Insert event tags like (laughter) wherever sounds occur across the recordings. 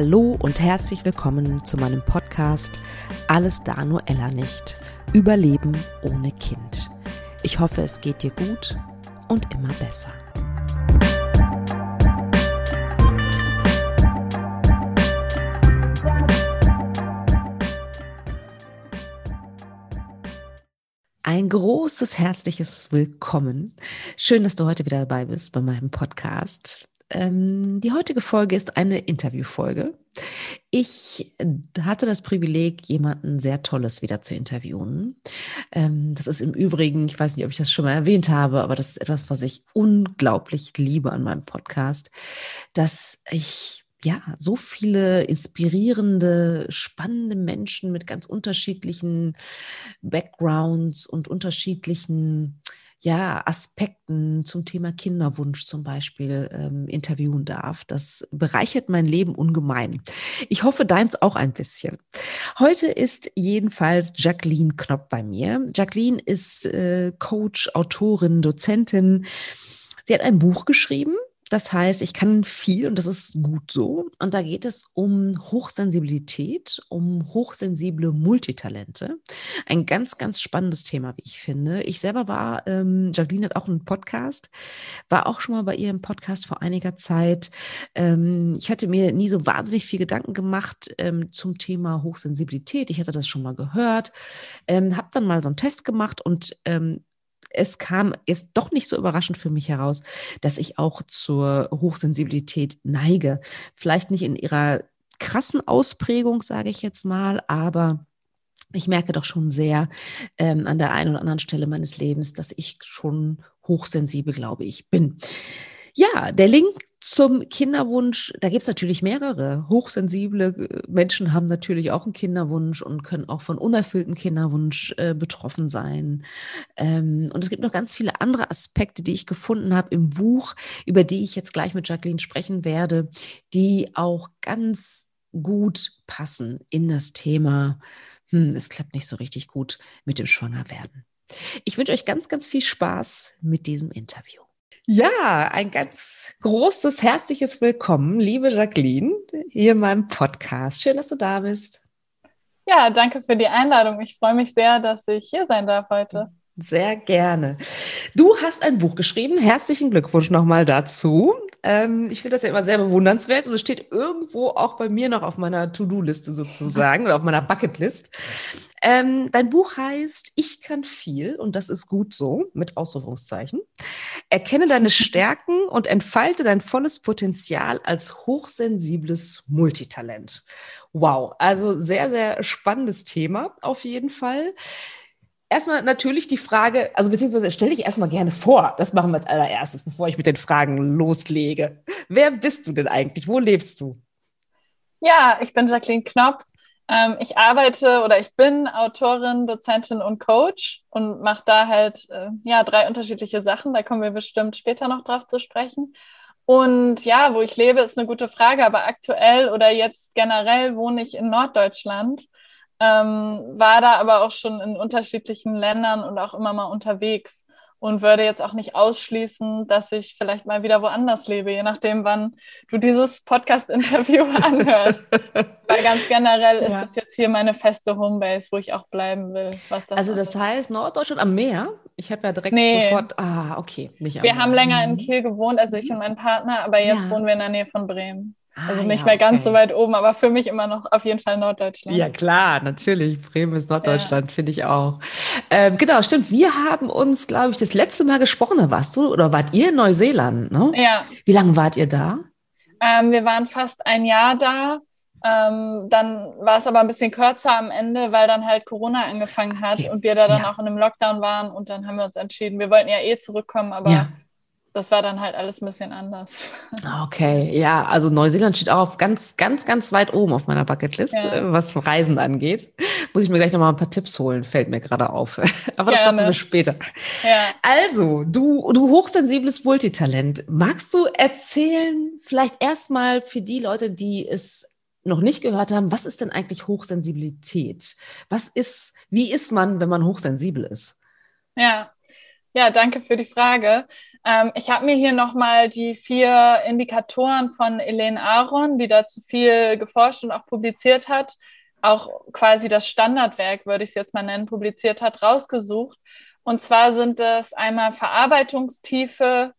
Hallo und herzlich willkommen zu meinem Podcast Alles da nur Ella nicht. Überleben ohne Kind. Ich hoffe, es geht dir gut und immer besser. Ein großes herzliches Willkommen. Schön, dass du heute wieder dabei bist bei meinem Podcast. Ähm, die heutige Folge ist eine Interviewfolge. Ich hatte das Privileg, jemanden sehr Tolles wieder zu interviewen. Ähm, das ist im Übrigen, ich weiß nicht, ob ich das schon mal erwähnt habe, aber das ist etwas, was ich unglaublich liebe an meinem Podcast, dass ich ja, so viele inspirierende, spannende Menschen mit ganz unterschiedlichen Backgrounds und unterschiedlichen ja, Aspekten zum Thema Kinderwunsch zum Beispiel ähm, interviewen darf. Das bereichert mein Leben ungemein. Ich hoffe, deins auch ein bisschen. Heute ist jedenfalls Jacqueline Knopp bei mir. Jacqueline ist äh, Coach, Autorin, Dozentin. Sie hat ein Buch geschrieben, das heißt, ich kann viel und das ist gut so. Und da geht es um Hochsensibilität, um hochsensible Multitalente. Ein ganz, ganz spannendes Thema, wie ich finde. Ich selber war, ähm, Jacqueline hat auch einen Podcast, war auch schon mal bei ihr im Podcast vor einiger Zeit. Ähm, ich hatte mir nie so wahnsinnig viel Gedanken gemacht ähm, zum Thema Hochsensibilität. Ich hatte das schon mal gehört, ähm, habe dann mal so einen Test gemacht und ähm, es kam ist doch nicht so überraschend für mich heraus, dass ich auch zur Hochsensibilität neige. Vielleicht nicht in ihrer krassen Ausprägung, sage ich jetzt mal, aber ich merke doch schon sehr ähm, an der einen oder anderen Stelle meines Lebens, dass ich schon hochsensibel, glaube ich, bin. Ja, der Link zum Kinderwunsch, da gibt es natürlich mehrere. Hochsensible äh, Menschen haben natürlich auch einen Kinderwunsch und können auch von unerfülltem Kinderwunsch äh, betroffen sein. Ähm, und es gibt noch ganz viele andere Aspekte, die ich gefunden habe im Buch, über die ich jetzt gleich mit Jacqueline sprechen werde, die auch ganz gut passen in das Thema. Hm, es klappt nicht so richtig gut mit dem Schwangerwerden. Ich wünsche euch ganz, ganz viel Spaß mit diesem Interview. Ja, ein ganz großes, herzliches Willkommen, liebe Jacqueline, hier in meinem Podcast. Schön, dass du da bist. Ja, danke für die Einladung. Ich freue mich sehr, dass ich hier sein darf heute. Sehr gerne. Du hast ein Buch geschrieben. Herzlichen Glückwunsch nochmal dazu. Ähm, ich finde das ja immer sehr bewundernswert und es steht irgendwo auch bei mir noch auf meiner To-Do-Liste sozusagen oder auf meiner Bucketlist. Ähm, dein Buch heißt Ich kann viel und das ist gut so mit Ausrufungszeichen. Erkenne deine Stärken und entfalte dein volles Potenzial als hochsensibles Multitalent. Wow, also sehr, sehr spannendes Thema auf jeden Fall. Erstmal natürlich die Frage, also beziehungsweise stelle ich erstmal gerne vor, das machen wir als allererstes, bevor ich mit den Fragen loslege. Wer bist du denn eigentlich? Wo lebst du? Ja, ich bin Jacqueline Knopp, ähm, ich arbeite oder ich bin Autorin, Dozentin und Coach und mache da halt äh, ja drei unterschiedliche Sachen. Da kommen wir bestimmt später noch drauf zu sprechen. Und ja, wo ich lebe, ist eine gute Frage, aber aktuell oder jetzt generell wohne ich in Norddeutschland, ähm, war da aber auch schon in unterschiedlichen Ländern und auch immer mal unterwegs und würde jetzt auch nicht ausschließen, dass ich vielleicht mal wieder woanders lebe, je nachdem, wann du dieses Podcast-Interview (laughs) anhörst. Weil ganz generell ist ja. das jetzt hier meine feste Homebase, wo ich auch bleiben will. Das also das ist. heißt Norddeutschland am Meer? Ich habe ja direkt nee. sofort, ah, okay, nicht am Wir Meer. haben länger in mhm. Kiel gewohnt, also ich und mein Partner, aber jetzt ja. wohnen wir in der Nähe von Bremen. Ah, also nicht ja, mehr ganz okay. so weit oben, aber für mich immer noch auf jeden Fall Norddeutschland. Ja, klar, natürlich. Bremen ist Norddeutschland, ja. finde ich auch. Ähm, genau, stimmt. Wir haben uns, glaube ich, das letzte Mal gesprochen. Da warst du oder wart ihr in Neuseeland, ne? Ja. Wie lange wart ihr da? Ähm, wir waren fast ein Jahr da. Ähm, dann war es aber ein bisschen kürzer am Ende, weil dann halt Corona angefangen hat okay. und wir da dann ja. auch in einem Lockdown waren und dann haben wir uns entschieden, wir wollten ja eh zurückkommen, aber ja das war dann halt alles ein bisschen anders. (laughs) Okay, ja, also Neuseeland steht auch auf ganz, ganz, ganz weit oben auf meiner Bucketlist, ja. Äh, was Reisen angeht. Muss ich mir gleich nochmal ein paar Tipps holen, fällt mir gerade auf. (laughs) Aber das machen wir später. Ja. Also, du, du hochsensibles Multitalent. Magst du erzählen, vielleicht erstmal für die Leute, die es noch nicht gehört haben, was ist denn eigentlich Hochsensibilität? Was ist, wie ist man, wenn man hochsensibel ist? Ja, Ja, danke für die Frage. Ähm, ich habe mir hier nochmal die vier Indikatoren von Elaine Aron, die dazu viel geforscht und auch publiziert hat, auch quasi das Standardwerk, würde ich es jetzt mal nennen, publiziert hat, rausgesucht. Und zwar sind das einmal Verarbeitungstiefe,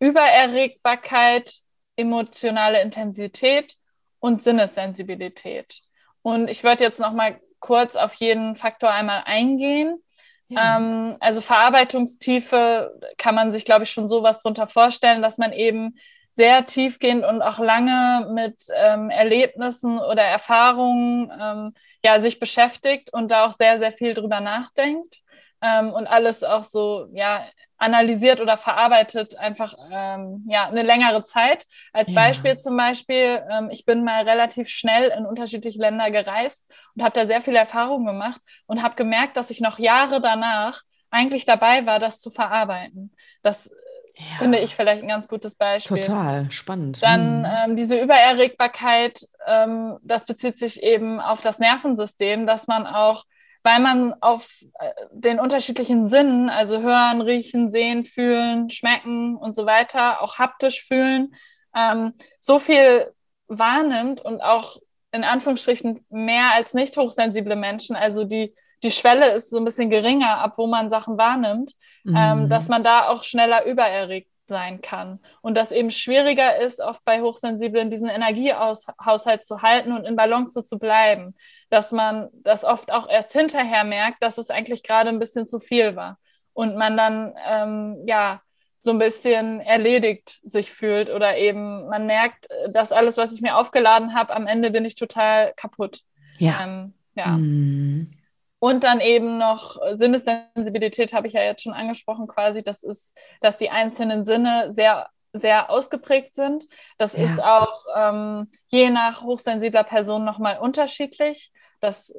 Übererregbarkeit, emotionale Intensität und Sinnessensibilität. Und ich würde jetzt noch mal kurz auf jeden Faktor einmal eingehen. Ja. Ähm, also Verarbeitungstiefe kann man sich, glaube ich, schon sowas drunter vorstellen, dass man eben sehr tiefgehend und auch lange mit ähm, Erlebnissen oder Erfahrungen ähm, ja, sich beschäftigt und da auch sehr, sehr viel drüber nachdenkt ähm, und alles auch so ja, analysiert oder verarbeitet einfach ähm, ja, eine längere Zeit. Als ja. Beispiel zum Beispiel, ähm, ich bin mal relativ schnell in unterschiedliche Länder gereist und habe da sehr viele Erfahrungen gemacht und habe gemerkt, dass ich noch Jahre danach eigentlich dabei war, das zu verarbeiten. Das ja. finde ich vielleicht ein ganz gutes Beispiel. Total spannend. Dann hm. ähm, diese Übererregbarkeit, ähm, das bezieht sich eben auf das Nervensystem, dass man auch weil man auf äh, den unterschiedlichen Sinnen, also hören, riechen, sehen, fühlen, schmecken und so weiter, auch haptisch fühlen, ähm, so viel wahrnimmt und auch in Anführungsstrichen mehr als nicht hochsensible Menschen, also die, die Schwelle ist so ein bisschen geringer, ab wo man Sachen wahrnimmt, ähm, mhm. ähm, dass man da auch schneller übererregt sein kann. Und das eben schwieriger ist, oft bei Hochsensiblen diesen Energiehaushalt zu halten und in Balance zu bleiben. Dass man das oft auch erst hinterher merkt, dass es eigentlich gerade ein bisschen zu viel war. Und man dann, ähm, ja, so ein bisschen erledigt sich fühlt oder eben man merkt, dass alles, was ich mir aufgeladen habe, am Ende bin ich total kaputt. Ja. Ähm, ja. Mm. Und dann eben noch Sinnessensibilität habe ich ja jetzt schon angesprochen, quasi. Das ist, dass die einzelnen Sinne sehr, sehr ausgeprägt sind. Das ja. ist auch ähm, je nach hochsensibler Person nochmal unterschiedlich. Das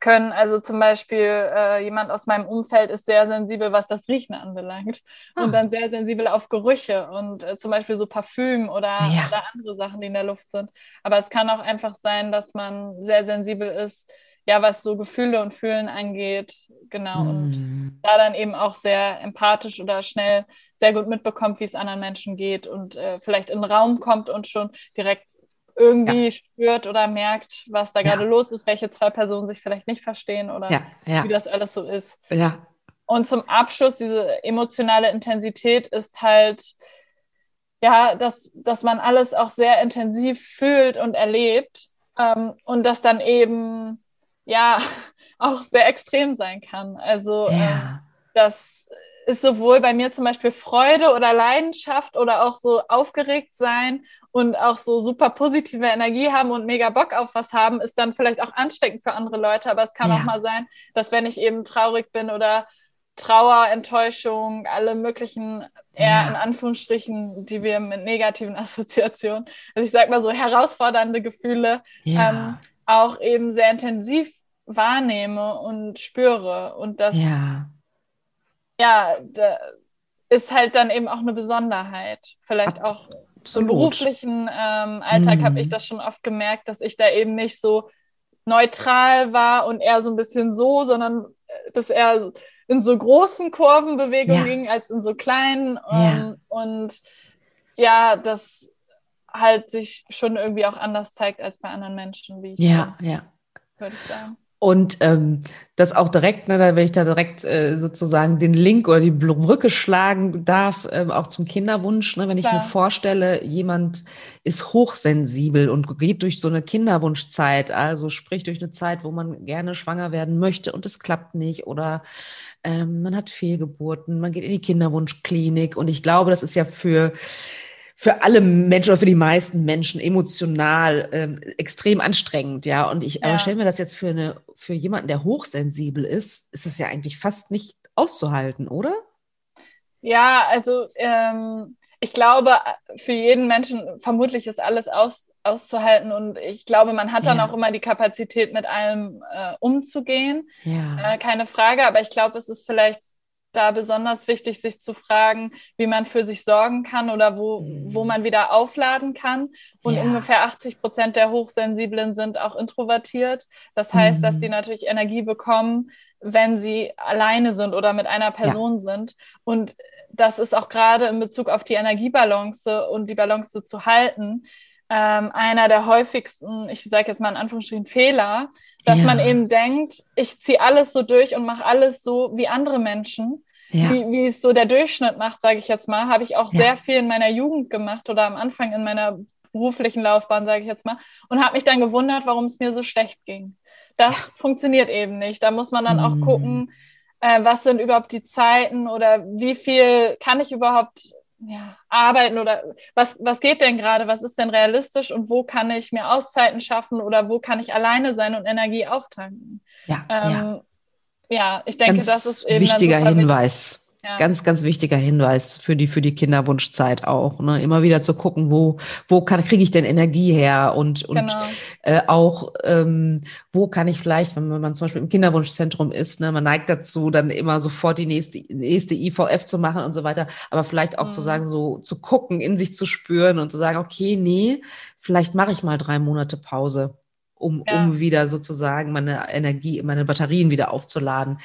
können also zum Beispiel äh, jemand aus meinem Umfeld ist sehr sensibel, was das Riechen anbelangt ah. und dann sehr sensibel auf Gerüche und äh, zum Beispiel so Parfüm oder, ja. oder andere Sachen, die in der Luft sind. Aber es kann auch einfach sein, dass man sehr sensibel ist ja, was so Gefühle und Fühlen angeht, genau. Mhm. Und da dann eben auch sehr empathisch oder schnell sehr gut mitbekommt, wie es anderen Menschen geht und äh, vielleicht in den Raum kommt und schon direkt irgendwie ja. spürt oder merkt, was da ja. gerade los ist, welche zwei Personen sich vielleicht nicht verstehen oder ja. wie das alles so ist. Ja. Und zum Abschluss, diese emotionale Intensität ist halt, ja, dass, dass man alles auch sehr intensiv fühlt und erlebt ähm, und das dann eben ja (laughs) auch sehr extrem sein kann. Also ja. ähm, das ist sowohl bei mir zum Beispiel Freude oder Leidenschaft oder auch so aufgeregt sein und auch so super positive Energie haben und mega Bock auf was haben, ist dann vielleicht auch ansteckend für andere Leute. Aber es kann ja. auch mal sein, dass wenn ich eben traurig bin oder Trauer, Enttäuschung, alle möglichen eher ja. in Anführungsstrichen, die wir mit negativen (laughs) Assoziationen, also ich sag mal so herausfordernde Gefühle, ja. ähm, auch eben sehr intensiv wahrnehme und spüre. Und das ja, ja da ist halt dann eben auch eine Besonderheit. Vielleicht Ab auch absolut. im beruflichen ähm, Alltag mhm. habe ich das schon oft gemerkt, dass ich da eben nicht so neutral war und eher so ein bisschen so, sondern äh, dass er in so großen Kurvenbewegungen ja. ging als in so kleinen. Ähm, ja. Und ja, das halt sich schon irgendwie auch anders zeigt als bei anderen Menschen, wie ich ja, ja. würde ich sagen. Und ähm, das auch direkt, ne, wenn ich da direkt äh, sozusagen den Link oder die Brücke schlagen darf, äh, auch zum Kinderwunsch. Ne, wenn ich Klar. mir vorstelle, jemand ist hochsensibel und geht durch so eine Kinderwunschzeit, also sprich durch eine Zeit, wo man gerne schwanger werden möchte und es klappt nicht oder ähm, man hat Fehlgeburten, man geht in die Kinderwunschklinik. Und ich glaube, das ist ja für für alle Menschen oder für die meisten Menschen emotional ähm, extrem anstrengend, ja. Und ich, ja. aber stell mir das jetzt für eine, für jemanden, der hochsensibel ist, ist es ja eigentlich fast nicht auszuhalten, oder? Ja, also ähm, ich glaube, für jeden Menschen vermutlich ist alles aus, auszuhalten und ich glaube, man hat dann ja. auch immer die Kapazität, mit allem äh, umzugehen. Ja. Äh, keine Frage, aber ich glaube, es ist vielleicht da besonders wichtig, sich zu fragen, wie man für sich sorgen kann oder wo, mhm. wo man wieder aufladen kann. Und ja. ungefähr 80 Prozent der Hochsensiblen sind auch introvertiert. Das heißt, mhm. dass sie natürlich Energie bekommen, wenn sie alleine sind oder mit einer Person ja. sind. Und das ist auch gerade in Bezug auf die Energiebalance und die Balance zu halten, ähm, einer der häufigsten, ich sage jetzt mal in Anführungsstrichen, Fehler, dass ja. man eben denkt, ich ziehe alles so durch und mache alles so wie andere Menschen. Ja. Wie, wie es so der Durchschnitt macht, sage ich jetzt mal, habe ich auch ja. sehr viel in meiner Jugend gemacht oder am Anfang in meiner beruflichen Laufbahn, sage ich jetzt mal, und habe mich dann gewundert, warum es mir so schlecht ging. Das funktioniert eben nicht. Da muss man dann auch mhm. gucken, äh, was sind überhaupt die Zeiten oder wie viel kann ich überhaupt ja, arbeiten oder was, was geht denn gerade, was ist denn realistisch und wo kann ich mir Auszeiten schaffen oder wo kann ich alleine sein und Energie auftanken? Ja, ähm, ja. Ja ich denke, Ganz das ist eben wichtiger Hinweis. Ja. Ganz, ganz wichtiger Hinweis für die, für die Kinderwunschzeit auch. Ne? Immer wieder zu gucken, wo, wo kann, kriege ich denn Energie her und, und genau. äh, auch, ähm, wo kann ich vielleicht, wenn man zum Beispiel im Kinderwunschzentrum ist, ne, man neigt dazu, dann immer sofort die nächste, nächste IVF zu machen und so weiter, aber vielleicht auch mhm. zu sagen, so zu gucken, in sich zu spüren und zu sagen, okay, nee, vielleicht mache ich mal drei Monate Pause um, ja. um wieder sozusagen meine Energie, meine Batterien wieder aufzuladen.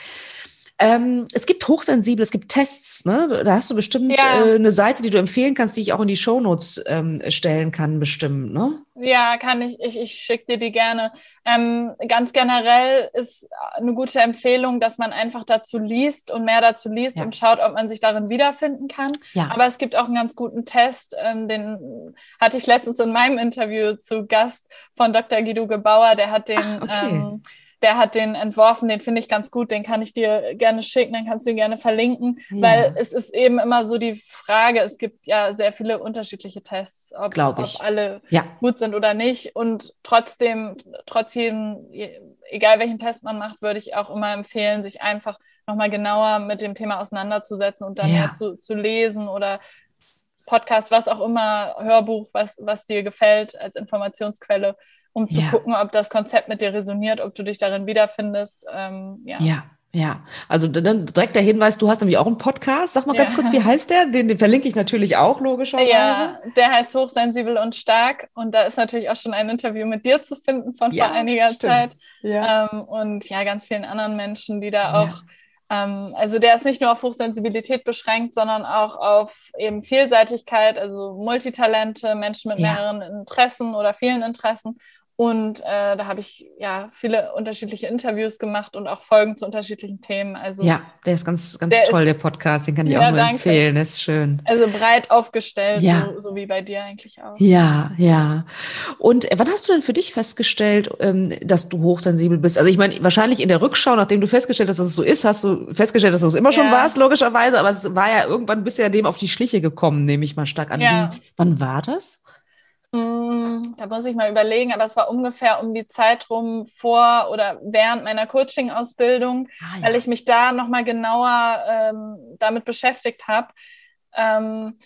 Ähm, es gibt hochsensibel, es gibt Tests, ne? Da hast du bestimmt ja. äh, eine Seite, die du empfehlen kannst, die ich auch in die Shownotes ähm, stellen kann, bestimmt, ne? Ja, kann ich. Ich, ich schicke dir die gerne. Ähm, ganz generell ist eine gute Empfehlung, dass man einfach dazu liest und mehr dazu liest ja. und schaut, ob man sich darin wiederfinden kann. Ja. Aber es gibt auch einen ganz guten Test, ähm, den hatte ich letztens in meinem Interview zu Gast von Dr. Guido Gebauer, der hat den Ach, okay ähm, der hat den entworfen, den finde ich ganz gut, den kann ich dir gerne schicken, dann kannst du ihn gerne verlinken, ja. weil es ist eben immer so die Frage, es gibt ja sehr viele unterschiedliche Tests, ob, ob alle ja. gut sind oder nicht und trotzdem, trotzdem, egal welchen Test man macht, würde ich auch immer empfehlen, sich einfach nochmal genauer mit dem Thema auseinanderzusetzen und dann ja. zu, zu lesen oder Podcast, was auch immer, Hörbuch, was, was dir gefällt als Informationsquelle um zu ja. gucken, ob das Konzept mit dir resoniert, ob du dich darin wiederfindest. Ähm, ja. ja. Ja, also dann direkt der Hinweis, du hast nämlich auch einen Podcast. Sag mal ja. ganz kurz, wie heißt der? Den, den, verlinke ich natürlich auch, logischerweise. Ja, der heißt Hochsensibel und Stark. Und da ist natürlich auch schon ein Interview mit dir zu finden von ja, vor einiger stimmt. Zeit. Ja. Ähm, und ja, ganz vielen anderen Menschen, die da auch ähm, also der ist nicht nur auf Hochsensibilität beschränkt, sondern auch auf eben Vielseitigkeit, also Multitalente, Menschen mit mehreren Interessen oder vielen Interessen und äh, da habe ich ja viele unterschiedliche Interviews gemacht und auch Folgen zu unterschiedlichen Themen. Also ja, der ist ganz, ganz der toll, ist, der Podcast, den kann ich ja, auch nur danke. empfehlen. Der ist schön. Also breit aufgestellt, ja. so, so, wie bei dir eigentlich auch. Ja, ja. Und wann hast du denn für dich festgestellt, ähm, dass du hochsensibel bist? Also ich meine, wahrscheinlich in der Rückschau, nachdem du festgestellt hast, dass es so ist, hast du festgestellt, dass du es immer schon ja. warst, logischerweise, aber es war ja irgendwann bist du ja dem auf die Schliche gekommen, nehme ich mal stark an. Wie, wann war das? Mm, da muss ich mal überlegen, aber es war ungefähr um die Zeit rum vor oder während meiner Coaching-Ausbildung, ah, ja. weil ich mich da nochmal genauer ähm, damit beschäftigt habe. Ähm,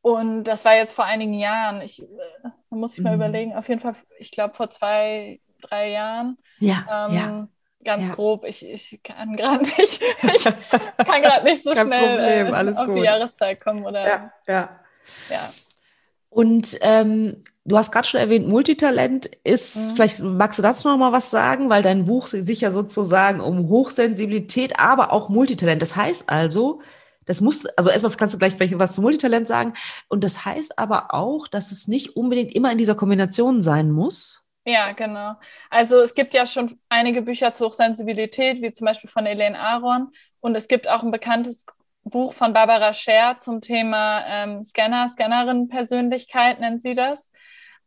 und das war jetzt vor einigen Jahren. Ich, äh, da muss ich mal mhm. überlegen, auf jeden Fall, ich glaube vor zwei, drei Jahren. Ja, ähm, ja. Ganz ja. grob, ich, ich kann gerade nicht, (laughs) ich kann gerade nicht so schnell äh, auf gut. die Jahreszeit kommen. Oder, ja, ja. ja. Und ähm, du hast gerade schon erwähnt, Multitalent ist, mhm. vielleicht magst du dazu noch mal was sagen, weil dein Buch sich ja sozusagen um Hochsensibilität, aber auch Multitalent. Das heißt also, das muss, also erstmal kannst du gleich was zu Multitalent sagen. Und das heißt aber auch, dass es nicht unbedingt immer in dieser Kombination sein muss. Ja, genau. Also es gibt ja schon einige Bücher zur Hochsensibilität, wie zum Beispiel von Elaine Aron. Und es gibt auch ein bekanntes Buch von Barbara Scher zum Thema ähm, Scanner, Scannerin-Persönlichkeit nennt sie das.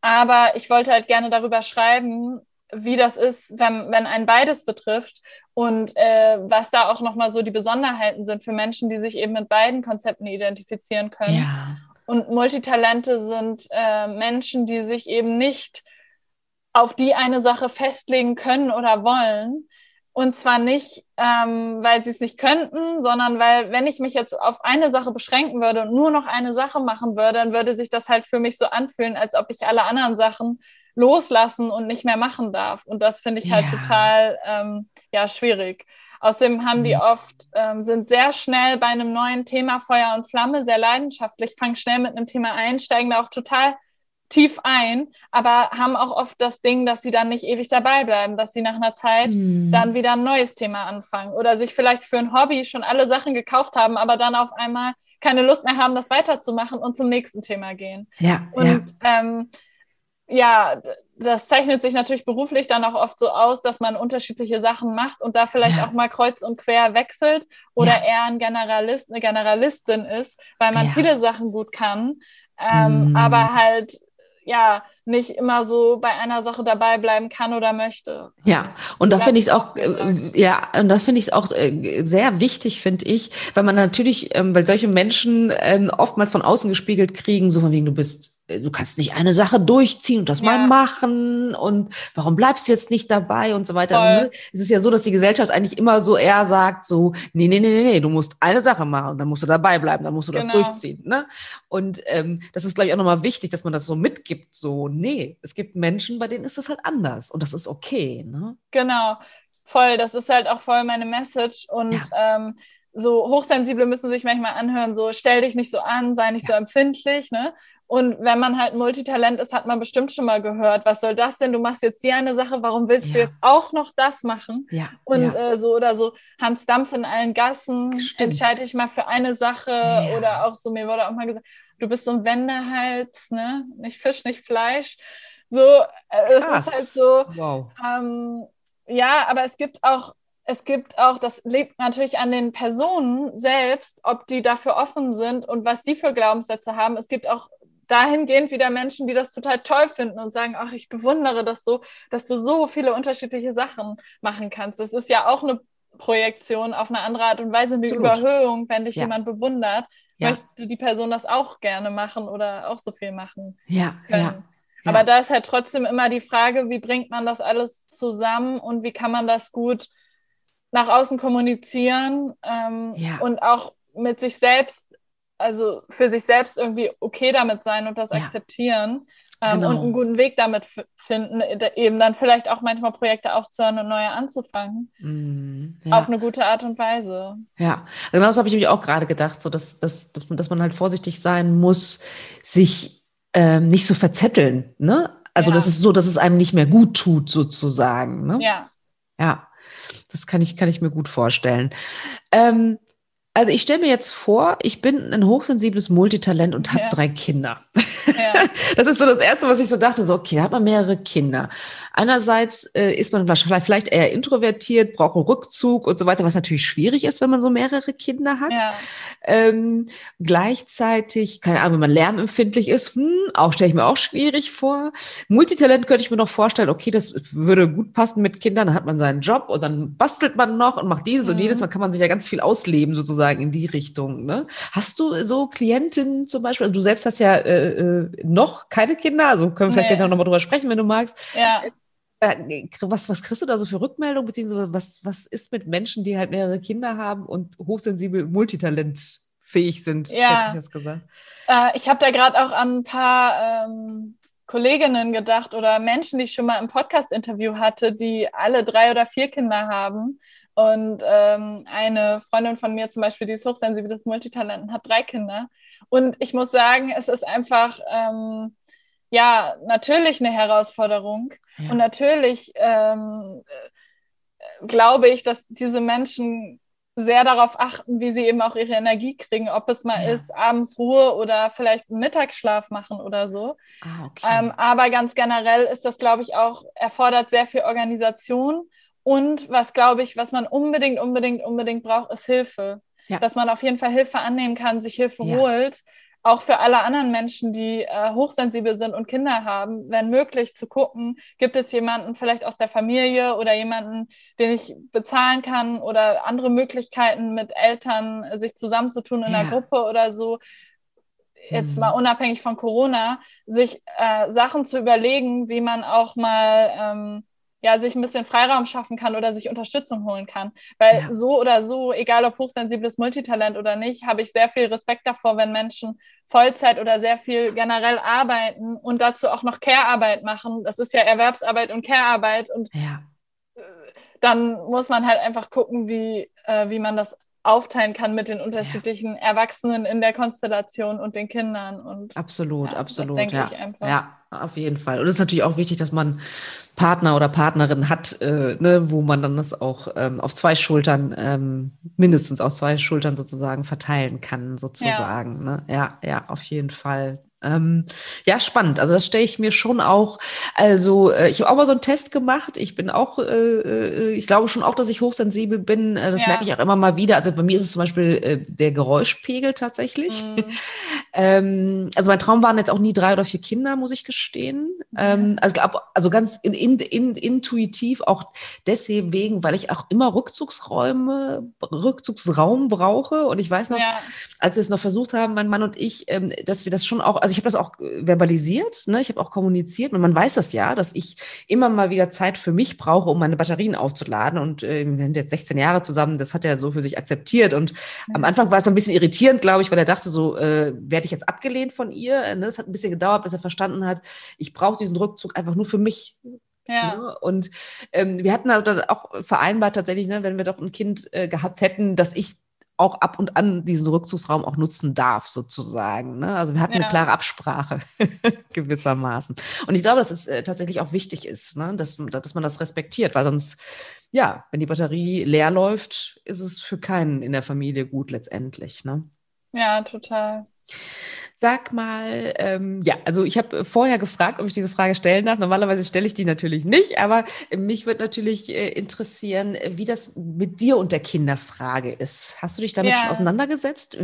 Aber ich wollte halt gerne darüber schreiben, wie das ist, wenn, wenn ein beides betrifft und äh, was da auch nochmal so die Besonderheiten sind für Menschen, die sich eben mit beiden Konzepten identifizieren können. Ja. Und Multitalente sind äh, Menschen, die sich eben nicht auf die eine Sache festlegen können oder wollen, und zwar nicht, ähm, weil sie es nicht könnten, sondern weil, wenn ich mich jetzt auf eine Sache beschränken würde und nur noch eine Sache machen würde, dann würde sich das halt für mich so anfühlen, als ob ich alle anderen Sachen loslassen und nicht mehr machen darf. Und das finde ich halt ja. total ähm, ja, schwierig. Außerdem haben die mhm. oft, ähm, sind sehr schnell bei einem neuen Thema Feuer und Flamme, sehr leidenschaftlich, fangen schnell mit einem Thema ein, steigen da auch total tief ein, aber haben auch oft das Ding, dass sie dann nicht ewig dabei bleiben, dass sie nach einer Zeit mhm. dann wieder ein neues Thema anfangen oder sich vielleicht für ein Hobby schon alle Sachen gekauft haben, aber dann auf einmal keine Lust mehr haben, das weiterzumachen und zum nächsten Thema gehen. Ja. Und ja, ähm, ja das zeichnet sich natürlich beruflich dann auch oft so aus, dass man unterschiedliche Sachen macht und da vielleicht ja. auch mal kreuz und quer wechselt oder ja. eher ein Generalist, eine Generalistin ist, weil man ja. viele Sachen gut kann, ähm, mm. aber halt ja nicht immer so bei einer Sache dabei bleiben kann oder möchte. Ja, und da finde ich es auch, äh, ja, und da finde ich es auch äh, sehr wichtig, finde ich, weil man natürlich, ähm, weil solche Menschen ähm, oftmals von außen gespiegelt kriegen, so von wegen, du bist du kannst nicht eine Sache durchziehen und das ja. mal machen und warum bleibst du jetzt nicht dabei und so weiter. Also, ne, es ist ja so, dass die Gesellschaft eigentlich immer so eher sagt, so, nee, nee, nee, nee, nee, du musst eine Sache machen dann musst du dabei bleiben, dann musst du das genau. durchziehen. Ne? Und ähm, das ist, glaube ich, auch nochmal wichtig, dass man das so mitgibt, so, nee, es gibt Menschen, bei denen ist das halt anders und das ist okay. Ne? Genau, voll, das ist halt auch voll meine Message und ja. ähm, so Hochsensible müssen sich manchmal anhören, so stell dich nicht so an, sei nicht ja. so empfindlich, ne? Und wenn man halt Multitalent ist, hat man bestimmt schon mal gehört, was soll das denn? Du machst jetzt die eine Sache, warum willst ja. du jetzt auch noch das machen? Ja. Und ja. Äh, so oder so, Hans Dampf in allen Gassen, Stimmt. entscheide ich mal für eine Sache ja. oder auch so, mir wurde auch mal gesagt, du bist so ein Wendehals, ne? Nicht Fisch, nicht Fleisch. So, äh, es ist halt so. Wow. Ähm, ja, aber es gibt auch es gibt auch, das liegt natürlich an den Personen selbst, ob die dafür offen sind und was die für Glaubenssätze haben. Es gibt auch dahingehend wieder Menschen, die das total toll finden und sagen, ach, ich bewundere das so, dass du so viele unterschiedliche Sachen machen kannst. Das ist ja auch eine Projektion auf eine andere Art und Weise, eine Absolut. Überhöhung, wenn dich ja. jemand bewundert, ja. möchte die Person das auch gerne machen oder auch so viel machen. Ja, können. ja. Aber da ist halt trotzdem immer die Frage, wie bringt man das alles zusammen und wie kann man das gut nach außen kommunizieren ähm, ja. und auch mit sich selbst, also für sich selbst irgendwie okay damit sein und das ja. akzeptieren ähm, genau. und einen guten Weg damit finden, eben dann vielleicht auch manchmal Projekte aufzuhören und neue anzufangen. Mm, ja. Auf eine gute Art und Weise. Ja, genau das habe ich nämlich auch gerade gedacht, so dass, dass, dass man halt vorsichtig sein muss, sich ähm, nicht so verzetteln. Ne? Also das ist so, dass es einem nicht mehr gut tut, sozusagen. Ne? Ja. Ja. Das kann ich, kann ich mir gut vorstellen. Ähm, also ich stelle mir jetzt vor, ich bin ein hochsensibles Multitalent und habe ja. drei Kinder. Ja. (laughs) Das ist so das Erste, was ich so dachte, so okay, da hat man mehrere Kinder. Einerseits äh, ist man wahrscheinlich vielleicht eher introvertiert, braucht einen Rückzug und so weiter, was natürlich schwierig ist, wenn man so mehrere Kinder hat. Ja. Ähm, gleichzeitig, keine Ahnung, wenn man lärmempfindlich ist, hm, auch stelle ich mir auch schwierig vor. Multitalent könnte ich mir noch vorstellen, okay, das würde gut passen mit Kindern, dann hat man seinen Job und dann bastelt man noch und macht dieses mhm. und jedes, dann kann man sich ja ganz viel ausleben sozusagen sozusagen in die Richtung. Ne? Hast du so Klientinnen zum Beispiel, also du selbst hast ja äh, äh noch keine Kinder, also können wir vielleicht nee. noch mal drüber sprechen, wenn du magst. Ja. Äh, äh, was, was kriegst du da so für Rückmeldungen, beziehungsweise was, was ist mit Menschen, die halt mehrere Kinder haben und hochsensibel multitalentfähig sind, ja. hätte ich das gesagt. Äh, ich habe da gerade auch an ein paar ähm, Kolleginnen gedacht oder Menschen, die ich schon mal im Podcast-Interview hatte, die alle drei oder vier Kinder haben. Und ähm, eine Freundin von mir zum Beispiel, die ist hochsensibles Multitalent und hat drei Kinder. Und ich muss sagen, es ist einfach, ähm, ja, natürlich eine Herausforderung. Ja. Und natürlich ähm, äh, glaube ich, dass diese Menschen sehr darauf achten, wie sie eben auch ihre Energie kriegen, ob es mal ja. ist, abends Ruhe oder vielleicht Mittagsschlaf machen oder so. Ah, okay. ähm, aber ganz generell ist das, glaube ich, auch, erfordert sehr viel Organisation und was, glaube ich, was man unbedingt, unbedingt, unbedingt braucht, ist Hilfe. Ja. Dass man auf jeden Fall Hilfe annehmen kann, sich Hilfe ja. holt. Auch für alle anderen Menschen, die äh, hochsensibel sind und Kinder haben, wenn möglich zu gucken, gibt es jemanden vielleicht aus der Familie oder jemanden, den ich bezahlen kann oder andere Möglichkeiten mit Eltern sich zusammenzutun in ja. einer Gruppe oder so jetzt mhm. mal unabhängig von Corona, sich äh, Sachen zu überlegen, wie man auch mal ähm, ja, sich ein bisschen Freiraum schaffen kann oder sich Unterstützung holen kann. Weil ja. so oder so, egal ob hochsensibles Multitalent oder nicht, habe ich sehr viel Respekt davor, wenn Menschen Vollzeit oder sehr viel generell arbeiten und dazu auch noch Care-Arbeit machen. Das ist ja Erwerbsarbeit und Care-Arbeit und ja. Äh, dann muss man halt einfach gucken, wie, äh, wie man das aufteilen kann mit den unterschiedlichen ja. Erwachsenen in der Konstellation und den Kindern. Und, absolut, ja, absolut. ja. ja, auf jeden Fall. Und es ist natürlich auch wichtig, dass man Partner oder Partnerin hat, äh, ne, wo man dann das auch ähm, auf zwei Schultern, ähm, mindestens auf zwei Schultern sozusagen verteilen kann, sozusagen. Ja, ne? ja, ja, auf jeden Fall. Ähm, ja, spannend. Also das stelle ich mir schon auch. Also äh, ich habe auch mal so einen Test gemacht. Ich bin auch, äh, äh, ich glaube schon auch, dass ich hochsensibel bin. Äh, das ja. merke ich auch immer mal wieder. Also bei mir ist es zum Beispiel äh, der Geräuschpegel tatsächlich. Mhm. (laughs) ähm, also mein Traum waren jetzt auch nie drei oder vier Kinder, muss ich gestehen. Mhm. Ähm, also, also ganz in, in, in, intuitiv auch deswegen, weil ich auch immer Rückzugsräume, Rückzugsraum brauche. Und ich weiß noch, ja. Als wir es noch versucht haben, mein Mann und ich, ähm, dass wir das schon auch also ich habe das auch äh, verbalisiert, ne? ich habe auch kommuniziert und man weiß das ja, dass ich immer mal wieder Zeit für mich brauche, um meine Batterien aufzuladen und äh, wir sind jetzt 16 Jahre zusammen, das hat er so für sich akzeptiert und ja. am Anfang war es ein bisschen irritierend, glaube ich, weil er dachte so, äh, werde ich jetzt abgelehnt von ihr? Ne? Das hat ein bisschen gedauert, bis er verstanden hat, ich brauche diesen Rückzug einfach nur für mich. Ja. Ne? Und ähm, wir hatten dann auch vereinbart tatsächlich, ne, wenn wir doch ein Kind äh, gehabt hätten, dass ich auch ab und an diesen Rückzugsraum auch nutzen darf, sozusagen. Ne? Also wir hatten ja. eine klare Absprache (laughs) gewissermaßen. Und ich glaube, dass es äh, tatsächlich auch wichtig ist, ne? dass, dass man das respektiert, weil sonst, ja, wenn die Batterie leer läuft, ist es für keinen in der Familie gut letztendlich. Ne? Ja, total. Sag mal, ähm, ja, also ich habe vorher gefragt, ob ich diese Frage stellen darf. Normalerweise stelle ich die natürlich nicht, aber mich würde natürlich äh, interessieren, wie das mit dir und der Kinderfrage ist. Hast du dich damit ja. schon auseinandergesetzt?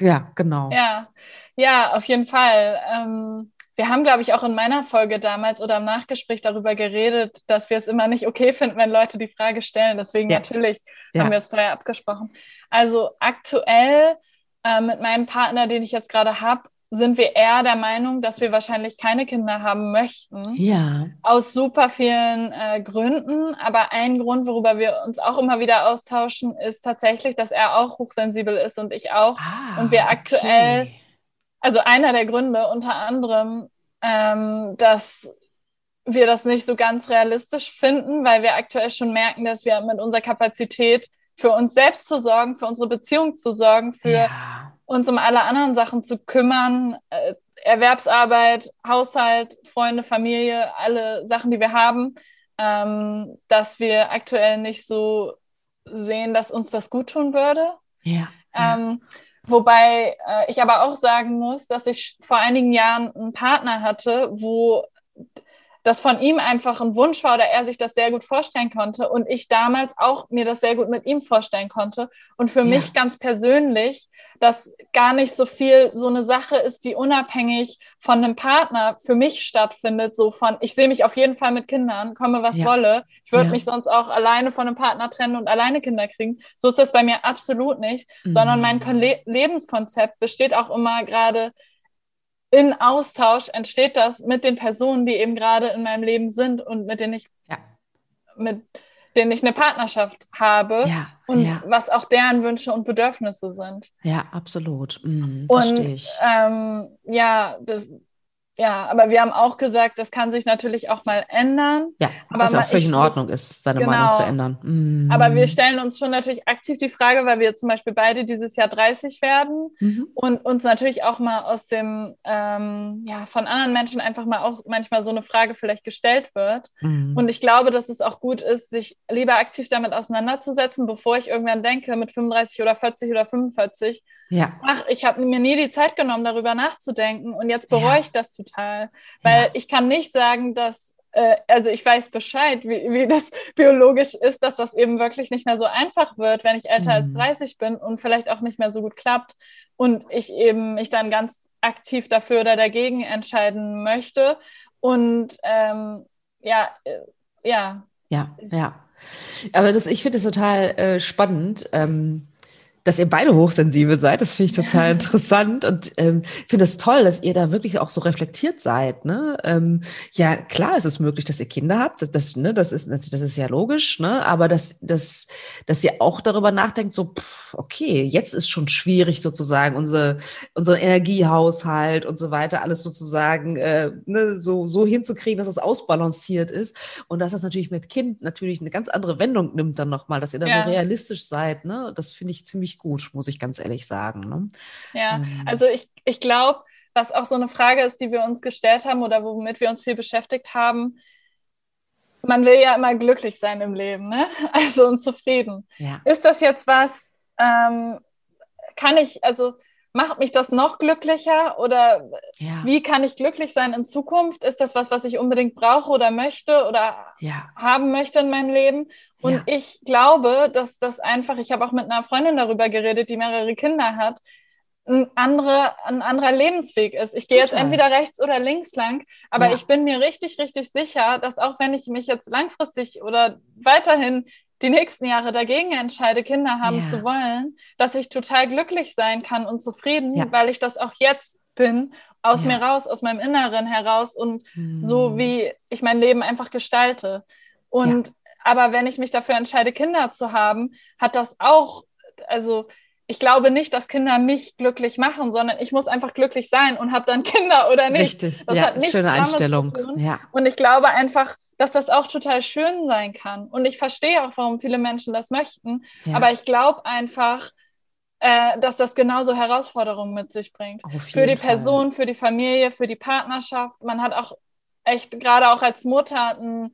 Ja, genau. Ja, ja, auf jeden Fall. Ähm, wir haben, glaube ich, auch in meiner Folge damals oder im Nachgespräch darüber geredet, dass wir es immer nicht okay finden, wenn Leute die Frage stellen. Deswegen ja. natürlich ja. haben wir es vorher abgesprochen. Also aktuell äh, mit meinem Partner, den ich jetzt gerade habe, sind wir eher der Meinung, dass wir wahrscheinlich keine Kinder haben möchten. Ja. Aus super vielen äh, Gründen. Aber ein Grund, worüber wir uns auch immer wieder austauschen, ist tatsächlich, dass er auch hochsensibel ist und ich auch. Ah, und wir aktuell, okay. also einer der Gründe unter anderem, ähm, dass wir das nicht so ganz realistisch finden, weil wir aktuell schon merken, dass wir mit unserer Kapazität für uns selbst zu sorgen, für unsere Beziehung zu sorgen, für ja. uns um alle anderen Sachen zu kümmern, äh, Erwerbsarbeit, Haushalt, Freunde, Familie, alle Sachen, die wir haben, ähm, dass wir aktuell nicht so sehen, dass uns das gut tun würde. Ja. Ähm, wobei äh, ich aber auch sagen muss, dass ich vor einigen Jahren einen Partner hatte, wo das von ihm einfach ein Wunsch war oder er sich das sehr gut vorstellen konnte und ich damals auch mir das sehr gut mit ihm vorstellen konnte. Und für ja. mich ganz persönlich, dass gar nicht so viel so eine Sache ist, die unabhängig von einem Partner für mich stattfindet, so von, ich sehe mich auf jeden Fall mit Kindern, komme was ja. wolle. Ich würde ja. mich sonst auch alleine von einem Partner trennen und alleine Kinder kriegen. So ist das bei mir absolut nicht, mhm. sondern mein Le Lebenskonzept besteht auch immer gerade in Austausch entsteht das mit den Personen, die eben gerade in meinem Leben sind und mit denen ich ja. mit denen ich eine Partnerschaft habe ja, und ja. was auch deren Wünsche und Bedürfnisse sind. Ja, absolut. Mhm, und ähm, ja, das, ja, aber wir haben auch gesagt, das kann sich natürlich auch mal ändern. Ja, aber was auch völlig in Ordnung ist, seine genau. Meinung zu ändern. Mm. Aber wir stellen uns schon natürlich aktiv die Frage, weil wir zum Beispiel beide dieses Jahr 30 werden mhm. und uns natürlich auch mal aus dem, ähm, ja, von anderen Menschen einfach mal auch manchmal so eine Frage vielleicht gestellt wird. Mhm. Und ich glaube, dass es auch gut ist, sich lieber aktiv damit auseinanderzusetzen, bevor ich irgendwann denke, mit 35 oder 40 oder 45, ja. ach, ich habe mir nie die Zeit genommen, darüber nachzudenken und jetzt bereue ja. ich das total. Weil ja. ich kann nicht sagen, dass, äh, also ich weiß Bescheid, wie, wie das (laughs) biologisch ist, dass das eben wirklich nicht mehr so einfach wird, wenn ich älter mhm. als 30 bin und vielleicht auch nicht mehr so gut klappt und ich eben mich dann ganz aktiv dafür oder dagegen entscheiden möchte. Und ähm, ja, äh, ja. Ja, ja. Aber das, ich finde es total äh, spannend. Ähm, dass ihr beide hochsensibel seid. Das finde ich total ja. interessant und ähm, finde es das toll, dass ihr da wirklich auch so reflektiert seid. Ne? Ähm, ja, klar, ist es möglich, dass ihr Kinder habt. Das, das, ne, das, ist, das ist ja logisch, ne? aber dass, dass, dass ihr auch darüber nachdenkt, so, pff, okay, jetzt ist schon schwierig sozusagen, unsere, unseren Energiehaushalt und so weiter, alles sozusagen äh, ne, so, so hinzukriegen, dass es ausbalanciert ist und dass das natürlich mit Kind natürlich eine ganz andere Wendung nimmt dann nochmal, dass ihr da ja. so realistisch seid. Ne? Das finde ich ziemlich gut, muss ich ganz ehrlich sagen. Ne? Ja, ähm. also ich, ich glaube, was auch so eine Frage ist, die wir uns gestellt haben oder womit wir uns viel beschäftigt haben, man will ja immer glücklich sein im Leben, ne? (laughs) Also und zufrieden. Ja. Ist das jetzt was, ähm, kann ich, also macht mich das noch glücklicher oder ja. wie kann ich glücklich sein in Zukunft? Ist das was, was ich unbedingt brauche oder möchte oder ja. haben möchte in meinem Leben? Und ja. ich glaube, dass das einfach, ich habe auch mit einer Freundin darüber geredet, die mehrere Kinder hat, ein, andere, ein anderer Lebensweg ist. Ich gehe jetzt entweder rechts oder links lang, aber ja. ich bin mir richtig, richtig sicher, dass auch wenn ich mich jetzt langfristig oder weiterhin die nächsten Jahre dagegen entscheide, Kinder haben ja. zu wollen, dass ich total glücklich sein kann und zufrieden, ja. weil ich das auch jetzt bin, aus mir raus, aus meinem Inneren heraus und hm. so wie ich mein Leben einfach gestalte. Und aber wenn ich mich dafür entscheide, Kinder zu haben, hat das auch, also ich glaube nicht, dass Kinder mich glücklich machen, sondern ich muss einfach glücklich sein und habe dann (laughs) Kinder oder nicht. Richtig, das ja, schöne Einstellung. Ja. Und ich glaube einfach, dass das auch total schön sein kann. Und ich verstehe auch, warum viele Menschen das möchten. Ja. Aber ich glaube einfach, äh, dass das genauso Herausforderungen mit sich bringt. Für die Fall. Person, für die Familie, für die Partnerschaft. Man hat auch echt, gerade auch als Mutter, ein,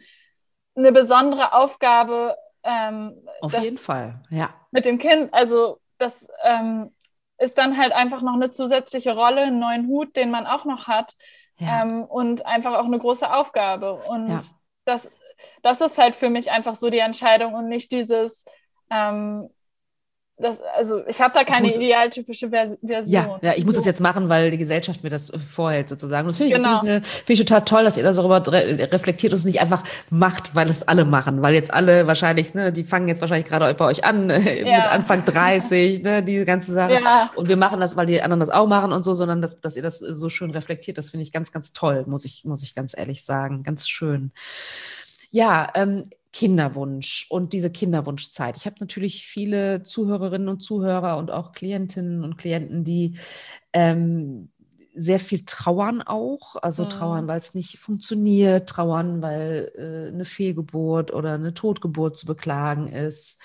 eine besondere Aufgabe. Ähm, Auf jeden Fall, ja. Mit dem Kind, also das ähm, ist dann halt einfach noch eine zusätzliche Rolle, einen neuen Hut, den man auch noch hat. Ja. Ähm, und einfach auch eine große Aufgabe. Und ja. das, das ist halt für mich einfach so die Entscheidung und nicht dieses, ähm, das, also ich habe da keine muss, idealtypische Version. Ja, ja, ich muss das jetzt machen, weil die Gesellschaft mir das vorhält sozusagen. Und das finde ich, genau. find ich, find ich, total toll, dass ihr das darüber re reflektiert und es nicht einfach macht, weil es alle machen. Weil jetzt alle wahrscheinlich, ne, die fangen jetzt wahrscheinlich gerade bei euch an, (laughs) ja. mit Anfang 30, ne, diese ganze Sache. Ja. Und wir machen das, weil die anderen das auch machen und so, sondern dass, dass ihr das so schön reflektiert, das finde ich ganz, ganz toll, muss ich, muss ich ganz ehrlich sagen. Ganz schön. Ja, ähm, Kinderwunsch und diese Kinderwunschzeit. Ich habe natürlich viele Zuhörerinnen und Zuhörer und auch Klientinnen und Klienten, die ähm, sehr viel trauern auch, also mhm. trauern, weil es nicht funktioniert, trauern, weil äh, eine Fehlgeburt oder eine Totgeburt zu beklagen ist.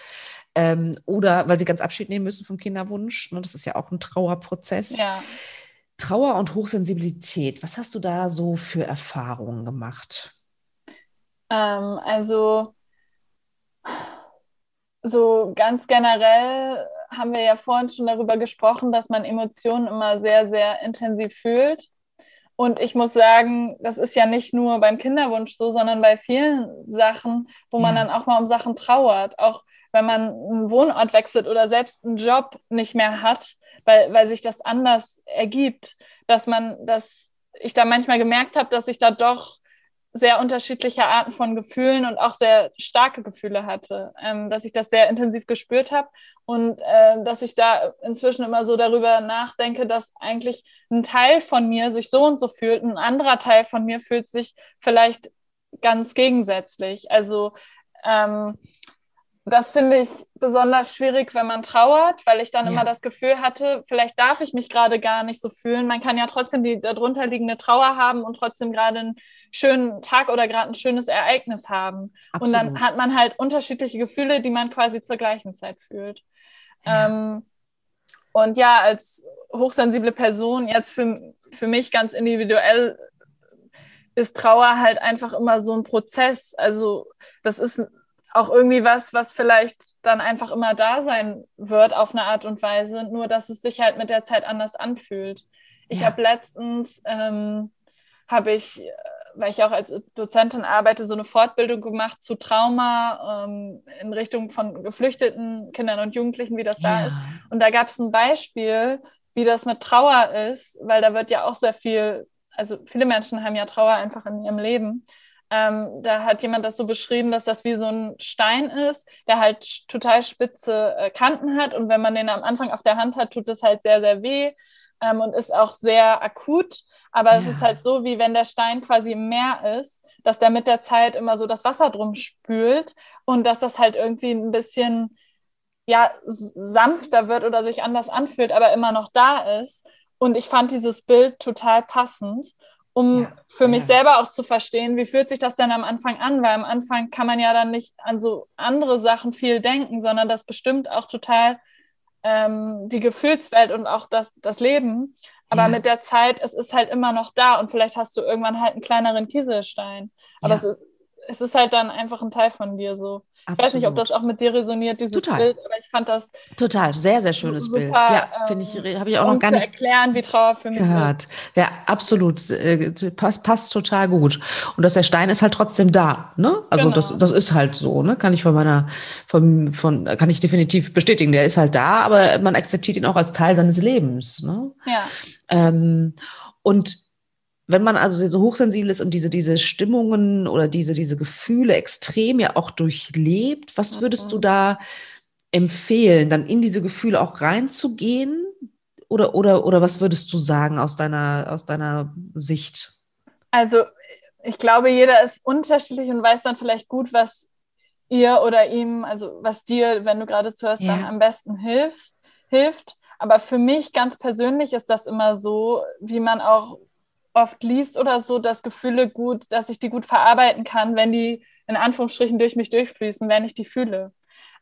Ähm, oder weil sie ganz Abschied nehmen müssen vom Kinderwunsch. Ne, das ist ja auch ein Trauerprozess. Ja. Trauer und Hochsensibilität, was hast du da so für Erfahrungen gemacht? Ähm, also so ganz generell haben wir ja vorhin schon darüber gesprochen, dass man Emotionen immer sehr, sehr intensiv fühlt. Und ich muss sagen, das ist ja nicht nur beim Kinderwunsch so, sondern bei vielen Sachen, wo man dann auch mal um Sachen trauert. Auch wenn man einen Wohnort wechselt oder selbst einen Job nicht mehr hat, weil, weil sich das anders ergibt, dass man, dass ich da manchmal gemerkt habe, dass ich da doch sehr unterschiedliche Arten von Gefühlen und auch sehr starke Gefühle hatte, ähm, dass ich das sehr intensiv gespürt habe und äh, dass ich da inzwischen immer so darüber nachdenke, dass eigentlich ein Teil von mir sich so und so fühlt, ein anderer Teil von mir fühlt sich vielleicht ganz gegensätzlich. Also ähm, das finde ich besonders schwierig, wenn man trauert, weil ich dann ja. immer das Gefühl hatte, vielleicht darf ich mich gerade gar nicht so fühlen. Man kann ja trotzdem die darunter liegende Trauer haben und trotzdem gerade einen schönen Tag oder gerade ein schönes Ereignis haben. Absolut. Und dann hat man halt unterschiedliche Gefühle, die man quasi zur gleichen Zeit fühlt. Ja. Ähm, und ja, als hochsensible Person, jetzt für, für mich ganz individuell, ist Trauer halt einfach immer so ein Prozess. Also das ist auch irgendwie was, was vielleicht dann einfach immer da sein wird auf eine Art und Weise, nur dass es sich halt mit der Zeit anders anfühlt. Ich ja. habe letztens, ähm, habe ich, weil ich auch als Dozentin arbeite, so eine Fortbildung gemacht zu Trauma ähm, in Richtung von geflüchteten Kindern und Jugendlichen, wie das ja. da ist. Und da gab es ein Beispiel, wie das mit Trauer ist, weil da wird ja auch sehr viel, also viele Menschen haben ja Trauer einfach in ihrem Leben. Ähm, da hat jemand das so beschrieben, dass das wie so ein Stein ist, der halt total spitze äh, Kanten hat. Und wenn man den am Anfang auf der Hand hat, tut das halt sehr, sehr weh ähm, und ist auch sehr akut. Aber ja. es ist halt so, wie wenn der Stein quasi im Meer ist, dass der mit der Zeit immer so das Wasser drum spült und dass das halt irgendwie ein bisschen ja, sanfter wird oder sich anders anfühlt, aber immer noch da ist. Und ich fand dieses Bild total passend um ja, für mich selber auch zu verstehen, wie fühlt sich das denn am Anfang an, weil am Anfang kann man ja dann nicht an so andere Sachen viel denken, sondern das bestimmt auch total ähm, die Gefühlswelt und auch das, das Leben. Aber ja. mit der Zeit, es ist halt immer noch da und vielleicht hast du irgendwann halt einen kleineren Kieselstein. Aber ja. es, ist, es ist halt dann einfach ein Teil von dir so. Absolut. Ich weiß nicht, ob das auch mit dir resoniert, dieses Total. Bild, aber ich fand das total sehr, sehr schönes super, Bild. Ja, finde ich, ähm, habe ich auch noch gar nicht erklären, wie Trauer für mich gehört. Ist. Ja, absolut, äh, passt, passt total gut. Und dass der Stein ist halt trotzdem da, ne? Also genau. das, das ist halt so, ne? Kann ich von meiner, von, von, kann ich definitiv bestätigen. Der ist halt da, aber man akzeptiert ihn auch als Teil seines Lebens, ne? Ja. Ähm, und wenn man also so hochsensibel ist und diese, diese Stimmungen oder diese, diese Gefühle extrem ja auch durchlebt, was würdest mhm. du da empfehlen, dann in diese Gefühle auch reinzugehen? Oder, oder, oder was würdest du sagen aus deiner, aus deiner Sicht? Also, ich glaube, jeder ist unterschiedlich und weiß dann vielleicht gut, was ihr oder ihm, also was dir, wenn du gerade zuhörst, ja. dann am besten hilfst, hilft. Aber für mich ganz persönlich ist das immer so, wie man auch oft liest oder so, dass Gefühle gut, dass ich die gut verarbeiten kann, wenn die in Anführungsstrichen durch mich durchfließen, wenn ich die fühle.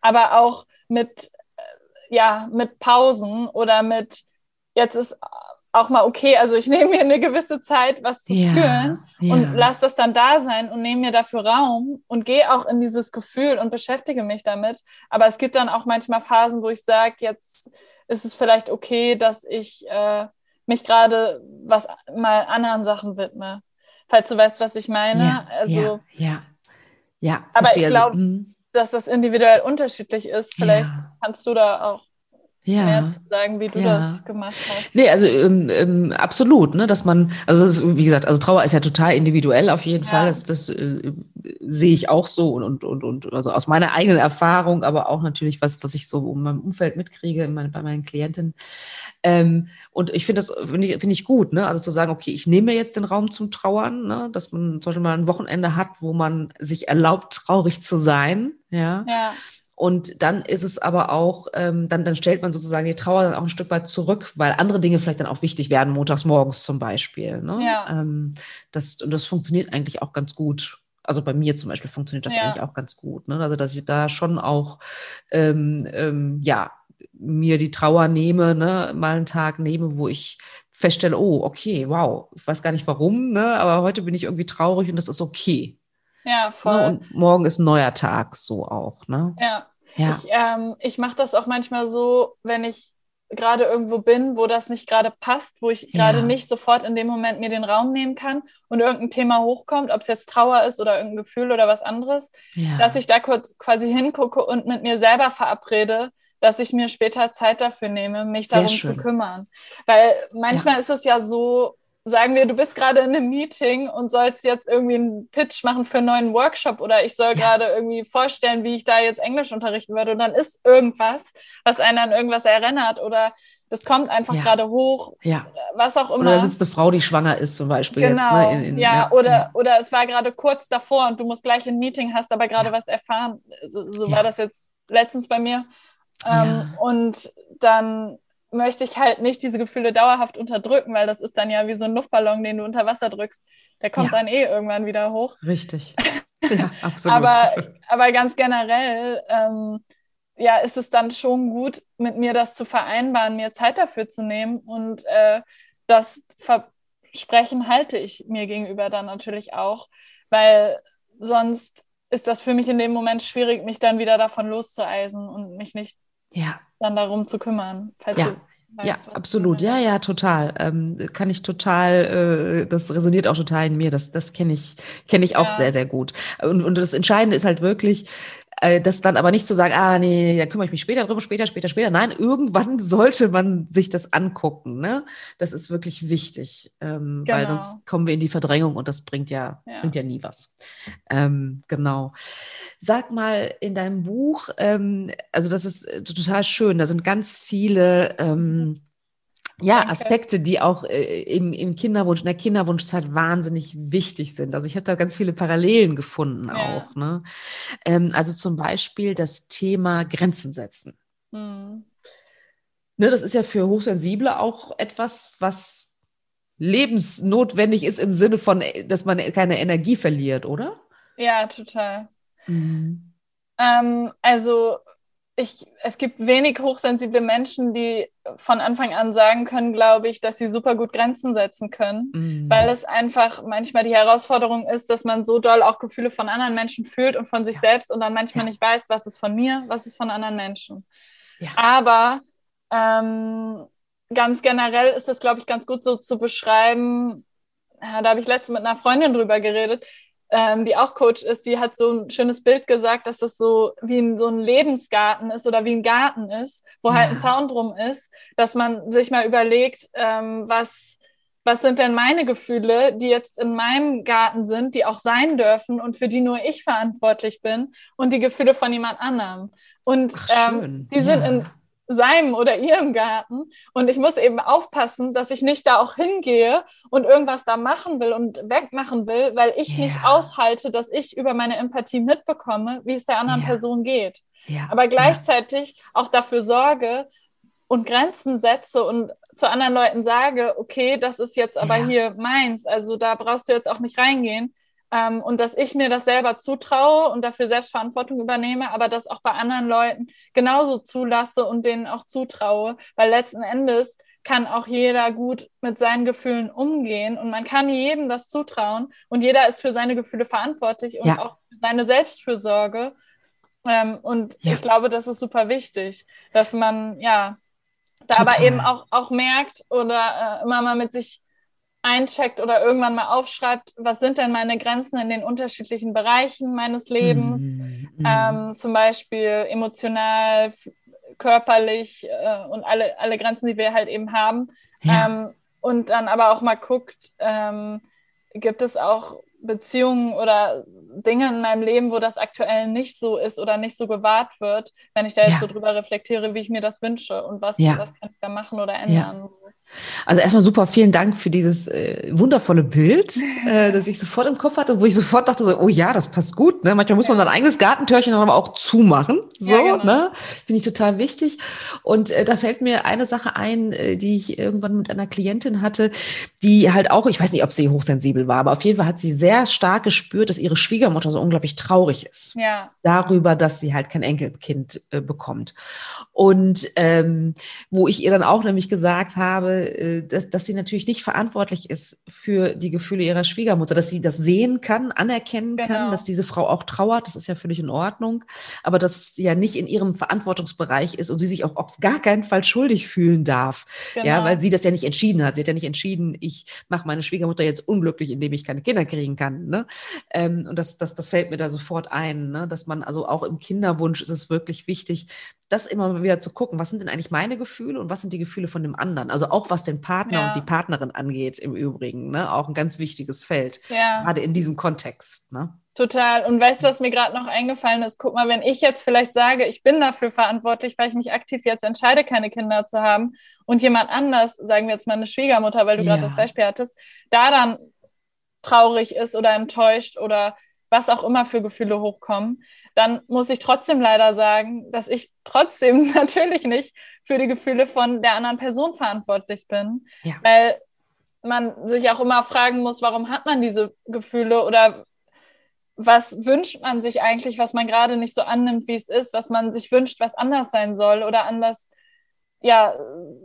Aber auch mit, äh, ja, mit Pausen oder mit, jetzt ist auch mal okay, also ich (laughs) nehme mir eine gewisse Zeit, was zu ja, fühlen ja. und lasse das dann da sein und nehme mir dafür Raum und gehe auch in dieses Gefühl und beschäftige mich damit. Aber es gibt dann auch manchmal Phasen, wo ich sage, jetzt ist es vielleicht okay, dass ich äh, mich gerade was mal anderen Sachen widme. Falls du weißt, was ich meine. Ja, also, ja, ja. ja aber ich glaube, also, dass das individuell unterschiedlich ist. Vielleicht ja. kannst du da auch ja. mehr zu sagen, wie du ja. das gemacht hast. Nee, also ähm, ähm, absolut, ne, dass man, also ist, wie gesagt, also Trauer ist ja total individuell auf jeden ja. Fall. Das, das äh, sehe ich auch so und, und, und, und also aus meiner eigenen Erfahrung, aber auch natürlich was, was ich so in meinem Umfeld mitkriege, mein, bei meinen Klienten. Ähm, und ich finde das finde ich, find ich gut, ne? Also zu sagen, okay, ich nehme mir jetzt den Raum zum Trauern, ne? dass man zum Beispiel mal ein Wochenende hat, wo man sich erlaubt, traurig zu sein. Ja. ja. Und dann ist es aber auch, ähm, dann, dann stellt man sozusagen die Trauer dann auch ein Stück weit zurück, weil andere Dinge vielleicht dann auch wichtig werden, montags morgens zum Beispiel. Ne? Ja. Ähm, das, und das funktioniert eigentlich auch ganz gut. Also bei mir zum Beispiel funktioniert das ja. eigentlich auch ganz gut. Ne? Also dass ich da schon auch, ähm, ähm, ja, mir die Trauer nehme, ne? mal einen Tag nehme, wo ich feststelle, oh, okay, wow, ich weiß gar nicht warum, ne? aber heute bin ich irgendwie traurig und das ist okay. Ja, ne? voll. Und morgen ist ein neuer Tag, so auch. Ne? Ja. Ja. Ich, ähm, ich mache das auch manchmal so, wenn ich gerade irgendwo bin, wo das nicht gerade passt, wo ich gerade ja. nicht sofort in dem Moment mir den Raum nehmen kann und irgendein Thema hochkommt, ob es jetzt Trauer ist oder irgendein Gefühl oder was anderes, ja. dass ich da kurz quasi hingucke und mit mir selber verabrede, dass ich mir später Zeit dafür nehme, mich Sehr darum schön. zu kümmern. Weil manchmal ja. ist es ja so, sagen wir, du bist gerade in einem Meeting und sollst jetzt irgendwie einen Pitch machen für einen neuen Workshop oder ich soll ja. gerade irgendwie vorstellen, wie ich da jetzt Englisch unterrichten würde und dann ist irgendwas, was einen an irgendwas erinnert oder das kommt einfach ja. gerade hoch, ja. was auch immer. Oder da sitzt eine Frau, die schwanger ist zum Beispiel genau. jetzt. Ne? In, in, ja, ja, Oder, oder es war gerade kurz davor und du musst gleich ein Meeting, hast aber gerade was erfahren. So, so war das jetzt letztens bei mir. Ähm, und dann möchte ich halt nicht diese Gefühle dauerhaft unterdrücken, weil das ist dann ja wie so ein Luftballon, den du unter Wasser drückst. Der kommt ja. dann eh irgendwann wieder hoch. Richtig. (laughs) Ja, absolut. aber, aber ganz generell, ähm, ja, ist es dann schon gut, mit mir das zu vereinbaren, mir Zeit dafür zu nehmen. Und äh, das Versprechen halte ich mir gegenüber dann natürlich auch, weil sonst ist das für mich in dem Moment schwierig, mich dann wieder davon loszueisen und mich nicht ja. dann darum zu kümmern. ja. Weißt, ja, absolut. Ja, ja, total. Ähm, kann ich total, äh, das resoniert auch total in mir. Das, das kenne ich, kenne ich auch ja. sehr, sehr gut. Und, und das Entscheidende ist halt wirklich, Äh, das dann aber nicht zu sagen, ah, nee, da kümmere ich mich später drüber, später, später, später. Nein, irgendwann (laughs) sollte man sich das angucken. Ne? Das ist wirklich wichtig, ähm, genau. weil sonst kommen wir in die Verdrängung und das bringt ja, ja. bringt ja nie was. Ähm, genau. Sag mal, in deinem Buch, ähm, also das ist äh, total schön, da sind ganz viele ähm, ja. Aspekte, die auch äh, im, im Kinderwunsch, in der Kinderwunschzeit wahnsinnig wichtig sind. Also ich habe da ganz viele Parallelen gefunden ja. auch. Ne? Ähm, also zum Beispiel das Thema Grenzen setzen. Mhm. Ne, das ist ja für Hochsensible auch etwas, was lebensnotwendig ist im Sinne von, äh, dass man keine Energie verliert, oder? Ja, total. Mhm. Ähm, also ich, es gibt wenig hochsensible Menschen, die von Anfang an sagen können, glaube ich, dass sie super gut Grenzen setzen können, mm. weil es einfach manchmal die Herausforderung ist, dass man so doll auch Gefühle von anderen Menschen fühlt und von sich ja. selbst und dann manchmal ja. nicht weiß, was ist von mir, was ist von anderen Menschen. Ja. Aber ähm, ganz generell ist das, glaube ich, ganz gut so zu beschreiben. da habe ich letztens mit einer Freundin drüber geredet ähm, die auch Coach ist, die hat so ein schönes Bild gesagt, dass das so wie ein, so ein Lebensgarten ist oder wie ein Garten ist, wo halt ein Zaun drum ist, dass man sich mal überlegt, ähm, was, was sind denn meine Gefühle, die jetzt in meinem Garten sind, die auch sein dürfen und für die nur ich verantwortlich bin und die Gefühle von jemand anderem. Und Ach, ähm, die ja. sind in seinem oder ihrem Garten. Und ich muss eben aufpassen, dass ich nicht da auch hingehe und irgendwas da machen will und wegmachen will, weil ich yeah. nicht aushalte, dass ich über meine Empathie mitbekomme, wie es der anderen yeah. Person geht. Yeah. Aber gleichzeitig auch dafür sorge und Grenzen setze und zu anderen Leuten sage, okay, das ist jetzt aber hier meins, also da brauchst du jetzt auch nicht reingehen. Ähm, und dass ich mir das selber zutraue und dafür Selbstverantwortung übernehme, aber das auch bei anderen Leuten genauso zulasse und denen auch zutraue, weil letzten Endes kann auch jeder gut mit seinen Gefühlen umgehen und man kann jedem das zutrauen und jeder ist für seine Gefühle verantwortlich und ja. auch für seine Selbstfürsorge. Ähm, und ja. ich glaube, das ist super wichtig, dass man ja da Total. aber eben auch, auch merkt oder äh, immer mal mit sich eincheckt oder irgendwann mal aufschreibt, was sind denn meine Grenzen in den unterschiedlichen Bereichen meines Lebens, mm, mm. Ähm, zum Beispiel emotional, körperlich äh, und alle, alle Grenzen, die wir halt eben haben. Ja. Ähm, und dann aber auch mal guckt, ähm, gibt es auch Beziehungen oder Dinge in meinem Leben, wo das aktuell nicht so ist oder nicht so gewahrt wird, wenn ich da jetzt ja. so drüber reflektiere, wie ich mir das wünsche und was, ja. was kann ich da machen oder ändern. Also erstmal super, vielen Dank für dieses äh, wundervolle Bild, (laughs) äh, das ich sofort im Kopf hatte, wo ich sofort dachte, so, oh ja, das passt gut. Ne? Manchmal muss man sein eigenes Gartentürchen dann aber auch zumachen. So, ja, genau. ne? Finde ich total wichtig. Und äh, da fällt mir eine Sache ein, äh, die ich irgendwann mit einer Klientin hatte, die halt auch, ich weiß nicht, ob sie hochsensibel war, aber auf jeden Fall hat sie sehr stark gespürt, dass ihre Schwiegermutter so unglaublich traurig ist. Ja. Darüber, dass sie halt kein Enkelkind äh, bekommt. Und ähm, wo ich ihr dann auch nämlich gesagt habe, äh, dass, dass sie natürlich nicht verantwortlich ist für die Gefühle ihrer Schwiegermutter, dass sie das sehen kann, anerkennen genau. kann, dass diese Frau auch trauert, das ist ja völlig in Ordnung, aber dass es ja nicht in ihrem Verantwortungsbereich ist und sie sich auch auf gar keinen Fall schuldig fühlen darf, genau. ja, weil sie das ja nicht entschieden hat. Sie hat ja nicht entschieden, ich mache meine Schwiegermutter jetzt unglücklich, indem ich keine Kinder kriegen kann. Ne? Ähm, und das, das, das fällt mir da sofort ein, ne? dass man also auch im Kinderwunsch ist es wirklich wichtig, das immer wieder zu gucken, was sind denn eigentlich meine Gefühle und was sind die Gefühle von dem anderen? Also auch was den Partner ja. und die Partnerin angeht im Übrigen, ne? auch ein ganz wichtiges Feld, ja. gerade in diesem Kontext. Ne? Total. Und weißt du, was mir gerade noch eingefallen ist? Guck mal, wenn ich jetzt vielleicht sage, ich bin dafür verantwortlich, weil ich mich aktiv jetzt entscheide, keine Kinder zu haben, und jemand anders, sagen wir jetzt mal eine Schwiegermutter, weil du ja. gerade das Beispiel hattest, da dann traurig ist oder enttäuscht oder was auch immer für Gefühle hochkommen, dann muss ich trotzdem leider sagen, dass ich trotzdem (laughs) natürlich nicht für die Gefühle von der anderen Person verantwortlich bin, ja. weil man sich auch immer fragen muss, warum hat man diese Gefühle oder was wünscht man sich eigentlich, was man gerade nicht so annimmt, wie es ist, was man sich wünscht, was anders sein soll oder anders ja,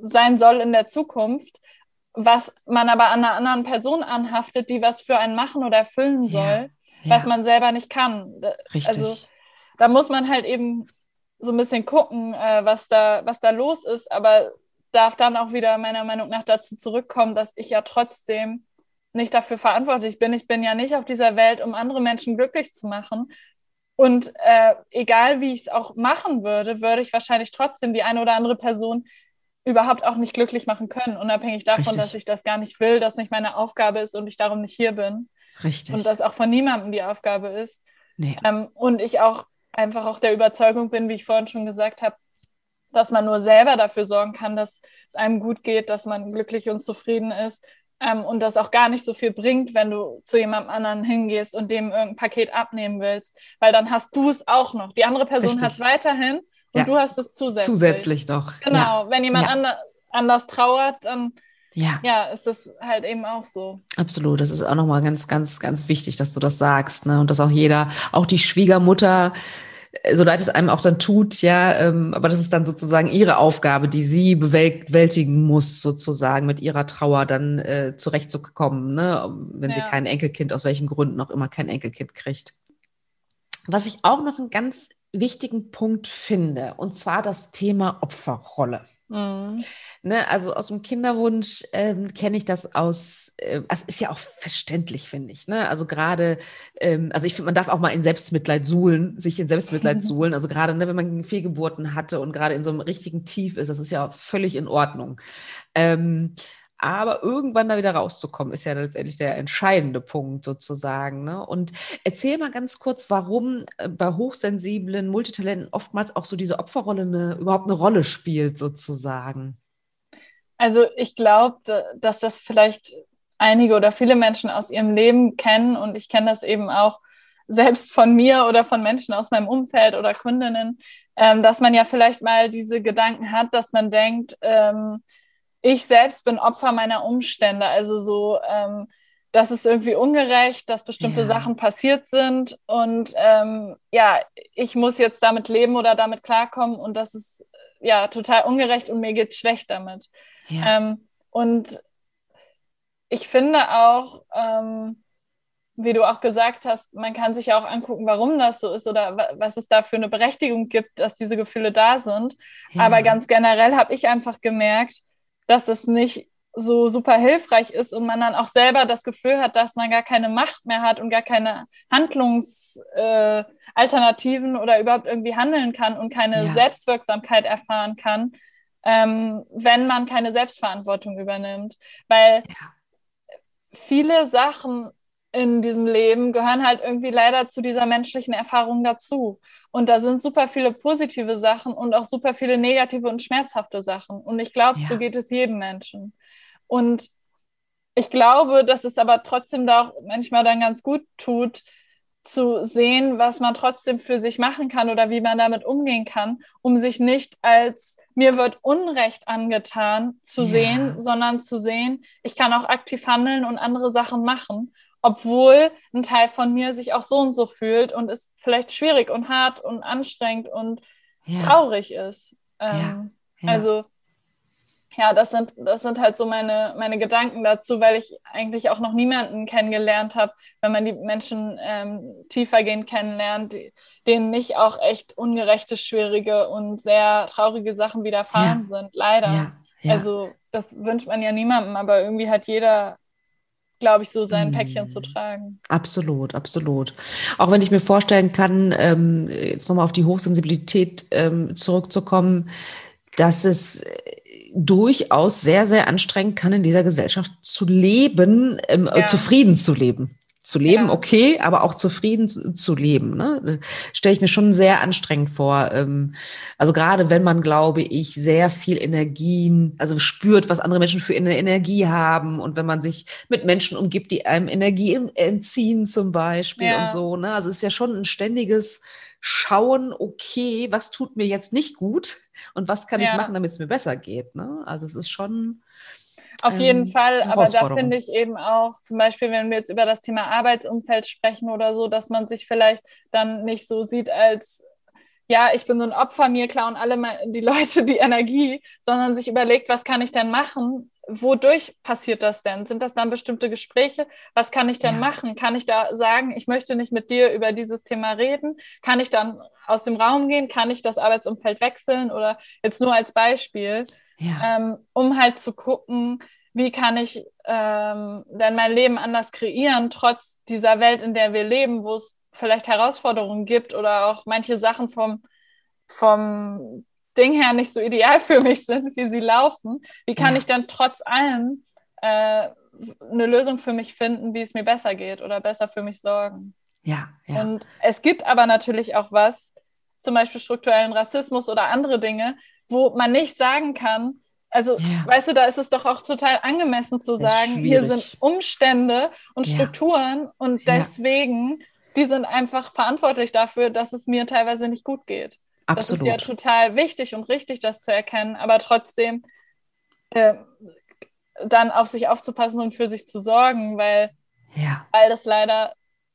sein soll in der Zukunft, was man aber an einer anderen Person anhaftet, die was für einen machen oder erfüllen soll, ja, ja. was man selber nicht kann. Richtig. Also da muss man halt eben so ein bisschen gucken, äh, was, da, was da los ist, aber darf dann auch wieder meiner Meinung nach dazu zurückkommen, dass ich ja trotzdem nicht dafür verantwortlich bin. Ich bin ja nicht auf dieser Welt, um andere Menschen glücklich zu machen. Und äh, egal wie ich es auch machen würde, würde ich wahrscheinlich trotzdem die eine oder andere Person überhaupt auch nicht glücklich machen können, unabhängig davon, Richtig. dass ich das gar nicht will, dass nicht meine Aufgabe ist und ich darum nicht hier bin. Richtig. Und das auch von niemandem die Aufgabe ist. Nee. Ähm, und ich auch einfach auch der Überzeugung bin, wie ich vorhin schon gesagt habe, dass man nur selber dafür sorgen kann, dass es einem gut geht, dass man glücklich und zufrieden ist. Ähm, und das auch gar nicht so viel bringt, wenn du zu jemandem anderen hingehst und dem irgendein Paket abnehmen willst, weil dann hast du es auch noch. Die andere Person hat es weiterhin und ja. du hast es zusätzlich. Zusätzlich noch. Genau, ja. wenn jemand ja. Ander, anders trauert, dann ja. ja, ist das halt eben auch so. Absolut, das ist auch nochmal ganz, ganz, ganz wichtig, dass du das sagst, ne? Und dass auch jeder, auch die Schwiegermutter, so leid es einem auch dann tut, ja, ähm, aber das ist dann sozusagen ihre Aufgabe, die sie bewältigen muss, sozusagen mit ihrer Trauer dann äh, zurechtzukommen, ne? wenn ja. sie kein Enkelkind, aus welchen Gründen auch immer kein Enkelkind kriegt. Was ich auch noch einen ganz wichtigen Punkt finde, und zwar das Thema Opferrolle. Mhm. Ne, also aus dem Kinderwunsch ähm, kenne ich das aus, äh, es ist ja auch verständlich, finde ich. Ne? Also gerade, ähm, also ich finde, man darf auch mal in Selbstmitleid suhlen, sich in Selbstmitleid (laughs) suhlen. Also gerade, ne, wenn man Fehlgeburten hatte und gerade in so einem richtigen Tief ist, das ist ja völlig in Ordnung. Ähm, aber irgendwann da wieder rauszukommen, ist ja letztendlich der entscheidende Punkt sozusagen. Ne? Und erzähl mal ganz kurz, warum äh, bei hochsensiblen Multitalenten oftmals auch so diese Opferrolle eine, überhaupt eine Rolle spielt sozusagen. Also ich glaube, dass das vielleicht einige oder viele Menschen aus ihrem Leben kennen und ich kenne das eben auch selbst von mir oder von Menschen aus meinem Umfeld oder Kundinnen, ähm, dass man ja vielleicht mal diese Gedanken hat, dass man denkt, ähm, ich selbst bin Opfer meiner Umstände. Also so, ähm, das ist irgendwie ungerecht, dass bestimmte ja. Sachen passiert sind und ähm, ja, ich muss jetzt damit leben oder damit klarkommen und das ist ja total ungerecht und mir geht schlecht damit. Ja. Ähm, und ich finde auch, ähm, wie du auch gesagt hast, man kann sich ja auch angucken, warum das so ist oder was es da für eine Berechtigung gibt, dass diese Gefühle da sind. Ja. Aber ganz generell habe ich einfach gemerkt, dass es nicht so super hilfreich ist und man dann auch selber das Gefühl hat, dass man gar keine Macht mehr hat und gar keine Handlungsalternativen äh, oder überhaupt irgendwie handeln kann und keine ja. Selbstwirksamkeit erfahren kann, ähm, wenn man keine Selbstverantwortung übernimmt. Weil ja. viele Sachen in diesem Leben gehören halt irgendwie leider zu dieser menschlichen Erfahrung dazu. Und da sind super viele positive Sachen und auch super viele negative und schmerzhafte Sachen. Und ich glaube, ja. so geht es jedem Menschen. Und ich glaube, dass es aber trotzdem da auch manchmal dann ganz gut tut, zu sehen, was man trotzdem für sich machen kann oder wie man damit umgehen kann, um sich nicht als mir wird Unrecht angetan zu ja. sehen, sondern zu sehen, ich kann auch aktiv handeln und andere Sachen machen obwohl ein Teil von mir sich auch so und so fühlt und es vielleicht schwierig und hart und anstrengend und ja. traurig ist. Ähm, ja. Ja. Also ja, das sind, das sind halt so meine, meine Gedanken dazu, weil ich eigentlich auch noch niemanden kennengelernt habe, wenn man die Menschen ähm, tiefergehend kennenlernt, die, denen nicht auch echt ungerechte, schwierige und sehr traurige Sachen widerfahren sind, leider. Also das wünscht man ja niemandem, aber irgendwie hat jeder glaube ich, so sein Päckchen zu mhm. tragen. Absolut, absolut. Auch wenn ich mir vorstellen kann, ähm, jetzt nochmal auf die Hochsensibilität ähm, zurückzukommen, dass es äh, durchaus sehr, sehr anstrengend kann, in dieser Gesellschaft zu leben, ähm, ja. zufrieden zu leben zu leben, ja. okay, aber auch zufrieden zu, zu leben. Ne? Stelle ich mir schon sehr anstrengend vor. Ähm, also gerade wenn man, glaube ich, sehr viel Energien, also spürt, was andere Menschen für eine Energie haben und wenn man sich mit Menschen umgibt, die einem Energie entziehen zum Beispiel ja. und so. Ne? Also es ist ja schon ein ständiges Schauen, okay, was tut mir jetzt nicht gut und was kann ja. ich machen, damit es mir besser geht. Ne? Also es ist schon auf ähm, jeden Fall, aber da finde ich eben auch, zum Beispiel, wenn wir jetzt über das Thema Arbeitsumfeld sprechen oder so, dass man sich vielleicht dann nicht so sieht als, ja, ich bin so ein Opfer, mir klauen alle die Leute die Energie, sondern sich überlegt, was kann ich denn machen? Wodurch passiert das denn? Sind das dann bestimmte Gespräche? Was kann ich denn ja. machen? Kann ich da sagen, ich möchte nicht mit dir über dieses Thema reden? Kann ich dann aus dem Raum gehen? Kann ich das Arbeitsumfeld wechseln? Oder jetzt nur als Beispiel ja. ähm, um halt zu gucken, wie kann ich ähm, denn mein Leben anders kreieren, trotz dieser Welt, in der wir leben, wo es vielleicht Herausforderungen gibt oder auch manche Sachen vom, vom Ding her nicht so ideal für mich sind, wie sie laufen, wie kann ja. ich dann trotz allem äh, eine Lösung für mich finden, wie es mir besser geht oder besser für mich sorgen? Ja, ja. Und es gibt aber natürlich auch was, zum Beispiel strukturellen Rassismus oder andere Dinge, wo man nicht sagen kann, also, ja. weißt du, da ist es doch auch total angemessen zu sagen, hier sind Umstände und Strukturen ja. und deswegen, die sind einfach verantwortlich dafür, dass es mir teilweise nicht gut geht. Absolut. Das ist ja total wichtig und richtig, das zu erkennen, aber trotzdem äh, dann auf sich aufzupassen und für sich zu sorgen, weil, ja. weil das leider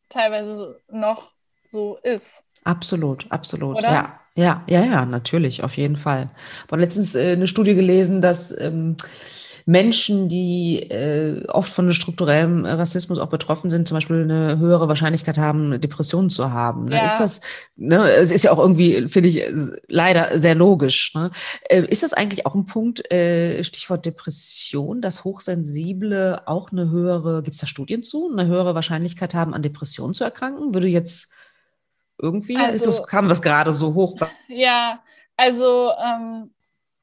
teilweise noch so ist. Absolut, absolut. Oder? Ja, ja, ja, ja, natürlich, auf jeden Fall. Ich habe letztens äh, eine Studie gelesen, dass ähm, Menschen, die äh, oft von strukturellem Rassismus auch betroffen sind, zum Beispiel eine höhere Wahrscheinlichkeit haben, Depressionen zu haben. Ne? Ja. Ist das, ne, es ist ja auch irgendwie, finde ich, leider sehr logisch. Ne? Äh, ist das eigentlich auch ein Punkt, äh, Stichwort Depression, dass Hochsensible auch eine höhere, gibt es da Studien zu, eine höhere Wahrscheinlichkeit haben, an Depressionen zu erkranken? Würde jetzt irgendwie, also, ist das, kam das gerade so hoch? (laughs) Ja, also ähm,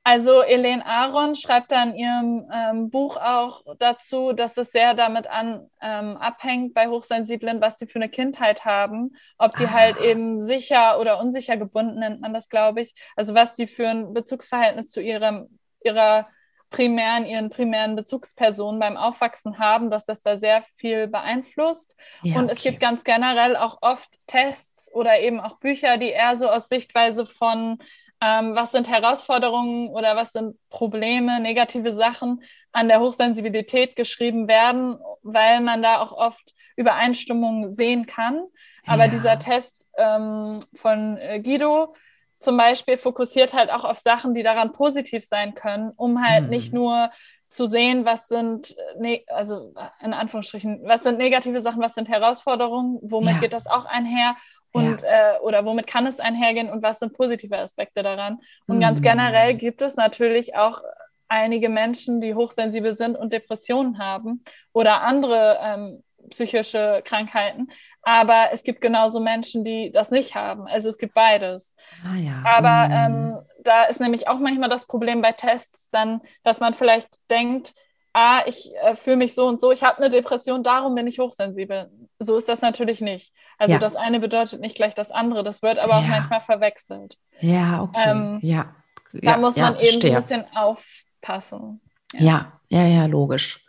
also Elaine Aaron schreibt da in ihrem ähm, Buch auch dazu, dass es sehr damit an, ähm, abhängt bei Hochsensiblen, was sie für eine Kindheit haben, ob die halt ah. halt eben sicher oder unsicher gebunden nennt man das, glaube ich. Also was sie für ein Bezugsverhältnis zu ihrem, ihrer primären, ihren primären Bezugspersonen beim Aufwachsen haben, dass das da sehr viel beeinflusst. Ja, Und es gibt ganz generell auch oft Tests oder eben auch Bücher, die eher so aus Sichtweise von ähm, was sind Herausforderungen oder was sind Probleme, negative Sachen an der Hochsensibilität geschrieben werden, weil man da auch oft Übereinstimmungen sehen kann. Aber ja. dieser Test ähm, von äh, Guido zum Beispiel fokussiert halt auch auf Sachen, die daran positiv sein können, um halt hm. nicht nur zu sehen, was sind, ne also in Anführungsstrichen, was sind negative Sachen, was sind Herausforderungen, womit ja. geht das auch einher und ja. äh, oder womit kann es einhergehen und was sind positive Aspekte daran. Und mhm. ganz generell gibt es natürlich auch einige Menschen, die hochsensibel sind und Depressionen haben oder andere ähm, psychische Krankheiten. Aber es gibt genauso Menschen, die das nicht haben. Also es gibt beides. Ah, ja. Aber mhm. ähm, da ist nämlich auch manchmal das Problem bei Tests dann, dass man vielleicht denkt, ah, ich äh, fühle mich so und so, ich habe eine Depression, darum bin ich hochsensibel. So ist das natürlich nicht. Also ja. das eine bedeutet nicht gleich das andere, das wird aber ja. auch manchmal verwechselt. Ja, okay. Ähm, ja. Da muss man eben ein bisschen aufpassen. Ja. ja, ja, logisch.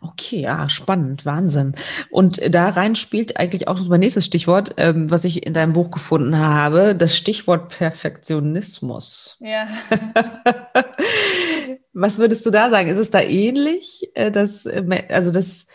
Okay, ja, spannend, Wahnsinn. Und da rein spielt eigentlich auch mein nächstes Stichwort, ähm, was ich in deinem Buch gefunden habe, das Stichwort Perfektionismus. Ja. (laughs) was würdest du da sagen? Ist es da ähnlich? Äh, dass, äh, also das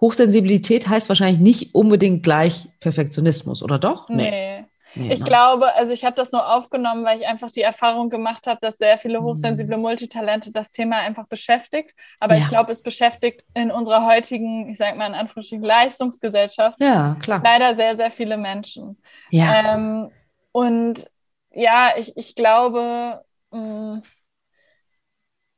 Hochsensibilität heißt wahrscheinlich nicht unbedingt gleich Perfektionismus, oder doch? Nee. nee. Nee, ich ne? glaube, also ich habe das nur aufgenommen, weil ich einfach die Erfahrung gemacht habe, dass sehr viele hochsensible mhm. Multitalente das Thema einfach beschäftigt. Aber ja. ich glaube, es beschäftigt in unserer heutigen, ich sage mal in Anführungsstrichen, Leistungsgesellschaft ja, leider sehr, sehr viele Menschen. Ja. Ähm, und ja, ich, ich glaube, mh, mm,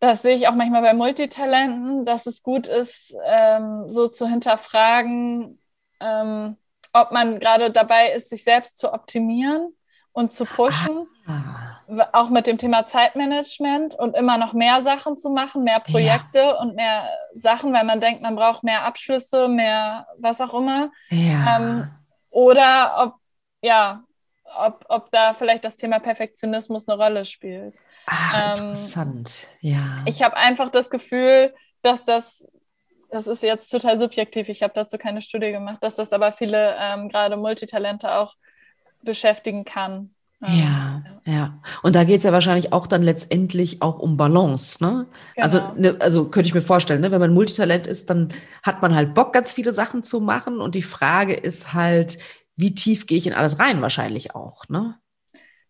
das sehe ich auch manchmal bei Multitalenten, dass es gut ist, ähm, so zu hinterfragen, ähm, ob man gerade dabei ist, sich selbst zu optimieren und zu pushen. Ah. Auch mit dem Thema Zeitmanagement und immer noch mehr Sachen zu machen, mehr Projekte ja. und mehr Sachen, weil man denkt, man braucht mehr Abschlüsse, mehr was auch immer. Ja. Ähm, oder ob, ja, ob, ob da vielleicht das Thema Perfektionismus eine Rolle spielt. Ach, ähm, interessant, ja. Ich habe einfach das Gefühl, dass das das ist jetzt total subjektiv, ich habe dazu keine Studie gemacht, dass das aber viele ähm, gerade Multitalente auch beschäftigen kann. Ja, ja, ja. Und da geht es ja wahrscheinlich auch dann letztendlich auch um Balance, ne? Also, genau. Also, ne, also könnte ich mir vorstellen, ne, wenn man Multitalent ist, dann hat man halt Bock, ganz viele Sachen zu machen. Und die Frage ist halt, wie tief gehe ich in alles rein, wahrscheinlich auch, ne?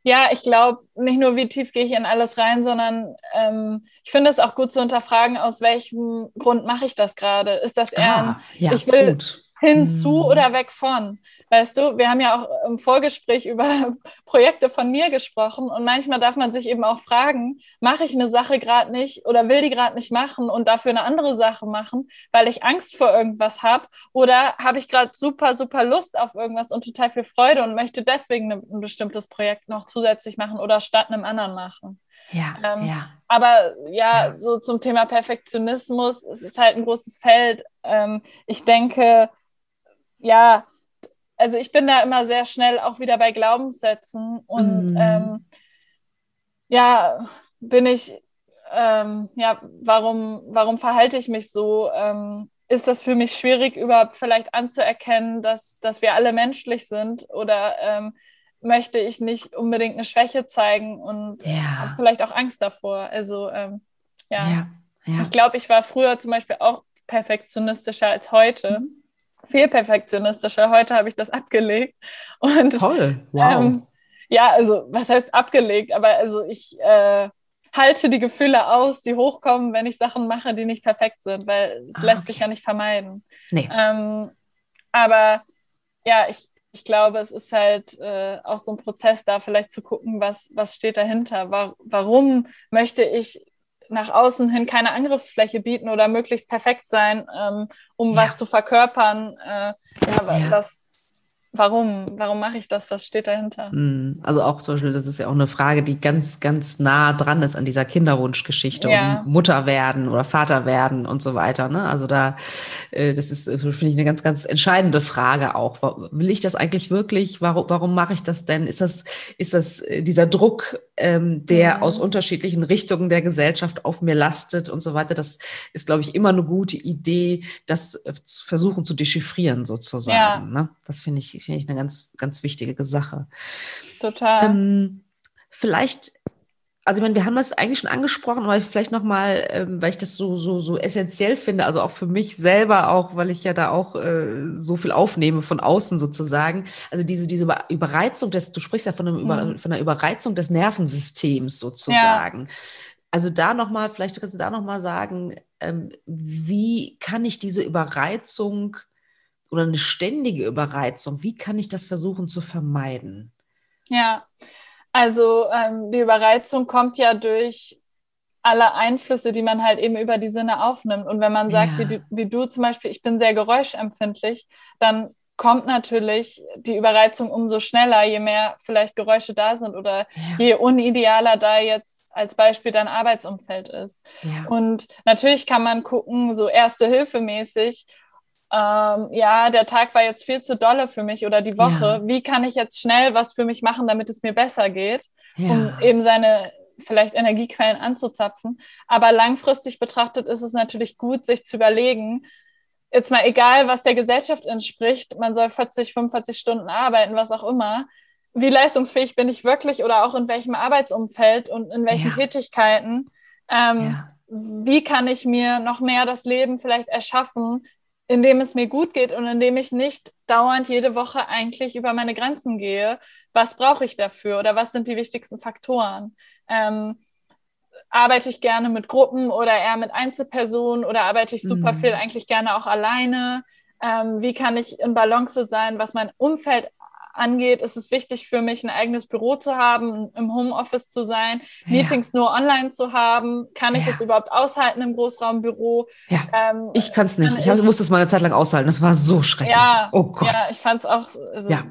Ja, ich glaube, nicht nur, wie tief gehe ich in alles rein, sondern ähm, ich finde es auch gut zu unterfragen, aus welchem Grund mache ich das gerade? Ist das eher, ah, ja, ich will gut. hinzu mm. oder weg von. Weißt du, wir haben ja auch im Vorgespräch über (laughs) Projekte von mir gesprochen und manchmal darf man sich eben auch fragen, mache ich eine Sache gerade nicht oder will die gerade nicht machen und dafür eine andere Sache machen, weil ich Angst vor irgendwas habe oder habe ich gerade super, super Lust auf irgendwas und total viel Freude und möchte deswegen ein bestimmtes Projekt noch zusätzlich machen oder statt einem anderen machen. Ja, ähm, ja. Aber ja, ja, so zum Thema Perfektionismus, es ist halt ein großes Feld. Ähm, ich denke, ja, also ich bin da immer sehr schnell auch wieder bei Glaubenssätzen und mm. ähm, ja, bin ich, ähm, ja, warum, warum verhalte ich mich so? Ähm, ist das für mich schwierig, überhaupt vielleicht anzuerkennen, dass, dass wir alle menschlich sind oder ähm, möchte ich nicht unbedingt eine Schwäche zeigen und ja. vielleicht auch Angst davor. Also ähm, ja. ja, ja. ich glaube, ich war früher zum Beispiel auch perfektionistischer als heute. Mhm. Viel perfektionistischer. Heute habe ich das abgelegt. Und, Toll, wow. Ähm, ja, also was heißt abgelegt? Aber also ich äh, halte die Gefühle aus, die hochkommen, wenn ich Sachen mache, die nicht perfekt sind, weil es ah, lässt okay. sich ja nicht vermeiden. Nee. Ähm, aber ja, ich, ich glaube, es ist halt äh, auch so ein Prozess da, vielleicht zu gucken, was, was steht dahinter. War, warum möchte ich nach außen hin keine Angriffsfläche bieten oder möglichst perfekt sein, ähm, um ja. was zu verkörpern, äh, ja, ja. was warum, warum mache ich das? Was steht dahinter? Hm, also auch zum Beispiel, das ist ja auch eine Frage, die ganz, ganz nah dran ist an dieser Kinderwunschgeschichte ja. um Mutter werden oder Vater werden und so weiter. Ne? Also da, äh, das ist, finde ich, eine ganz, ganz entscheidende Frage auch. Will ich das eigentlich wirklich? Warum, warum mache ich das denn? Ist das, ist das äh, dieser Druck, ähm, der mhm. aus unterschiedlichen Richtungen der Gesellschaft auf mir lastet und so weiter? Das ist, glaube ich, immer eine gute Idee, das äh, zu versuchen zu dechiffrieren sozusagen. Ja. Ne? Das finde ich finde ich eine ganz, ganz wichtige Sache. Total. Ähm, vielleicht, also ich meine, wir haben das eigentlich schon angesprochen, aber vielleicht nochmal, ähm, weil ich das so, so, so essentiell finde, also auch für mich selber auch, weil ich ja da auch äh, so viel aufnehme von außen sozusagen. Also diese, diese Überreizung des, du sprichst ja von, einem Über, mhm. von einer Überreizung des Nervensystems sozusagen. Ja. Also da nochmal, vielleicht kannst du da nochmal sagen, ähm, wie kann ich diese Überreizung oder eine ständige Überreizung, wie kann ich das versuchen zu vermeiden? Ja, also ähm, die Überreizung kommt ja durch alle Einflüsse, die man halt eben über die Sinne aufnimmt. Und wenn man sagt, ja. wie, wie du zum Beispiel, ich bin sehr geräuschempfindlich, dann kommt natürlich die Überreizung umso schneller, je mehr vielleicht Geräusche da sind oder ja. je unidealer da jetzt als Beispiel dein Arbeitsumfeld ist. Ja. Und natürlich kann man gucken, so erste Hilfe mäßig, ähm, ja, der Tag war jetzt viel zu dolle für mich oder die Woche. Ja. Wie kann ich jetzt schnell was für mich machen, damit es mir besser geht, ja. um eben seine vielleicht Energiequellen anzuzapfen. Aber langfristig betrachtet ist es natürlich gut, sich zu überlegen, jetzt mal egal, was der Gesellschaft entspricht, man soll 40, 45 Stunden arbeiten, was auch immer. Wie leistungsfähig bin ich wirklich oder auch in welchem Arbeitsumfeld und in welchen ja. Tätigkeiten? Ähm, wie kann ich mir noch mehr das Leben vielleicht erschaffen, in dem es mir gut geht und in dem ich nicht dauernd jede Woche eigentlich über meine Grenzen gehe. Was brauche ich dafür oder was sind die wichtigsten Faktoren? Ähm, arbeite ich gerne mit Gruppen oder eher mit Einzelpersonen oder arbeite ich super mhm. viel eigentlich gerne auch alleine? Ähm, wie kann ich in Balance sein, was mein Umfeld angeht, ist es wichtig für mich, ein eigenes Büro zu haben, im Homeoffice zu sein, ja. Meetings nur online zu haben. Kann ich ja. es überhaupt aushalten im Großraumbüro? Ja. Ähm, ich kann es nicht. Ich, ich musste es mal eine Zeit lang aushalten. Das war so schrecklich. Ja, oh Gott. Ja, ich fand es auch. Also, ja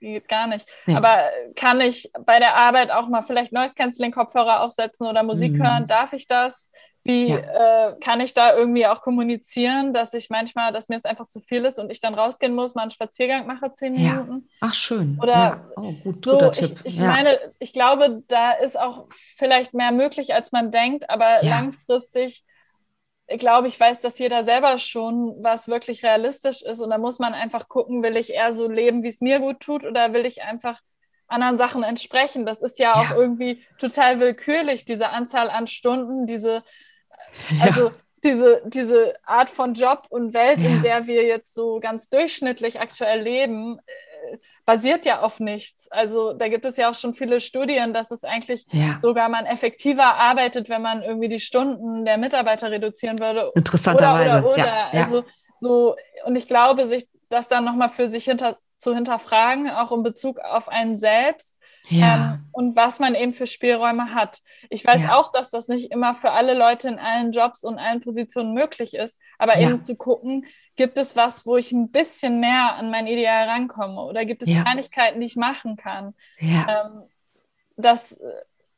geht gar nicht. Ja. Aber kann ich bei der Arbeit auch mal vielleicht Noise Canceling Kopfhörer aufsetzen oder Musik mhm. hören? Darf ich das? Wie ja. äh, kann ich da irgendwie auch kommunizieren, dass ich manchmal, dass mir es einfach zu viel ist und ich dann rausgehen muss, mal einen Spaziergang mache, zehn ja. Minuten? Ach, schön. Oder ja. oh, gut, guter so, Tipp. Ich, ich meine, ich glaube, da ist auch vielleicht mehr möglich, als man denkt, aber langfristig glaube, ich weiß, dass jeder selber schon, was wirklich realistisch ist. Und da muss man einfach gucken, will ich eher so leben, wie es mir gut tut, oder will ich einfach anderen Sachen entsprechen? Das ist ja auch ja. irgendwie total willkürlich, diese Anzahl an Stunden, diese also ja. diese, diese Art von Job und Welt, ja. in der wir jetzt so ganz durchschnittlich aktuell leben, basiert ja auf nichts. Also da gibt es ja auch schon viele Studien, dass es eigentlich ja. sogar man effektiver arbeitet, wenn man irgendwie die Stunden der Mitarbeiter reduzieren würde. Interessanterweise. Oder, oder, oder. Ja, also so, und ich glaube, sich das dann nochmal für sich hinter, zu hinterfragen, auch in Bezug auf einen selbst. Ja. Ähm, und was man eben für Spielräume hat. Ich weiß Ja. auch, dass das nicht immer für alle Leute in allen Jobs und allen Positionen möglich ist, aber Ja. eben zu gucken, gibt es was, wo ich ein bisschen mehr an mein Ideal rankomme oder gibt es Ja. Kleinigkeiten, die ich machen kann. ja. Ähm, das äh,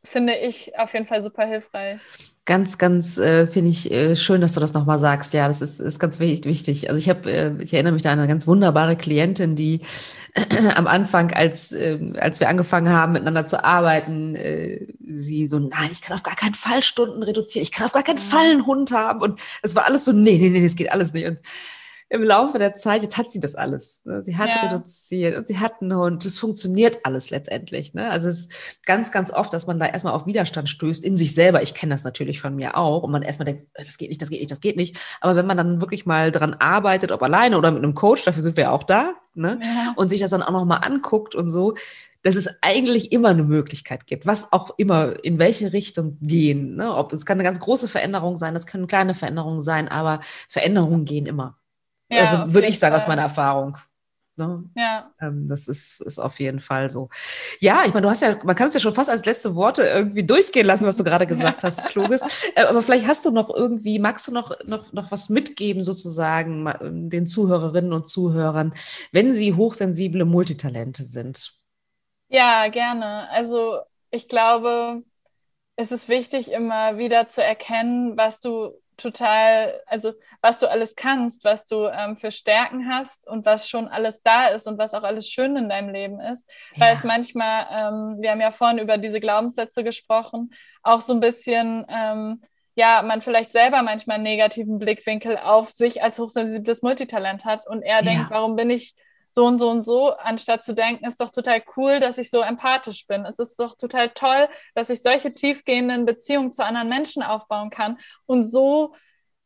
finde ich auf jeden Fall super hilfreich. Ganz, ganz äh, finde ich äh, schön, dass du das nochmal sagst. Ja, das ist, ist ganz wi- wichtig. Also ich habe, äh, ich erinnere mich da an eine ganz wunderbare Klientin, die am Anfang, als, ähm, als wir angefangen haben, miteinander zu arbeiten, äh, sie so, nein, ich kann auf gar keinen Fall Stunden reduzieren, ich kann auf gar keinen. Fall einen Hund haben. Und es war alles so, nee, nee, nee, das geht alles nicht. Und im Laufe der Zeit, jetzt hat sie das alles. Ne? Sie hat Ja. reduziert und sie hat einen Hund. Das funktioniert alles letztendlich. Ne? Also es ist ganz, ganz oft, dass man da erstmal auf Widerstand stößt in sich selber. Ich kenne das natürlich von mir auch. Und man erstmal denkt, äh, das geht nicht, das geht nicht, das geht nicht. Aber wenn man dann wirklich mal dran arbeitet, ob alleine oder mit einem Coach, dafür sind wir ja auch da, ne? Ja. und sich das dann auch nochmal anguckt und so, dass es eigentlich immer eine Möglichkeit gibt, was auch immer, in welche Richtung gehen. Ne? Ob es kann eine ganz große Veränderung sein, es können kleine Veränderungen sein, aber Veränderungen gehen immer. Ja, also würde ich sagen, aus Fall. meiner Erfahrung. Ne? Ja, Ähm, das ist, ist auf jeden Fall so. Ja, ich meine, du hast ja, man kann es ja schon fast als letzte Worte irgendwie durchgehen lassen, was du gerade gesagt hast, (laughs) Kluges. Äh, aber vielleicht hast du noch irgendwie, magst du noch, noch, noch was mitgeben, sozusagen, den Zuhörerinnen und Zuhörern, wenn sie hochsensible Multitalente sind? ja, gerne. Also ich glaube, es ist wichtig, immer wieder zu erkennen, was du total, also was du alles kannst, was du ähm, für Stärken hast und was schon alles da ist und was auch alles schön in deinem Leben ist. Weil es manchmal, ähm, wir haben ja vorhin über diese Glaubenssätze gesprochen, auch so ein bisschen, ähm, ja, man vielleicht selber manchmal einen negativen Blickwinkel auf sich als hochsensibles Multitalent hat und er Ja. denkt, warum bin ich so und so und so, anstatt zu denken, ist doch total cool, dass ich so empathisch bin. Es ist doch total toll, dass ich solche tiefgehenden Beziehungen zu anderen Menschen aufbauen kann und so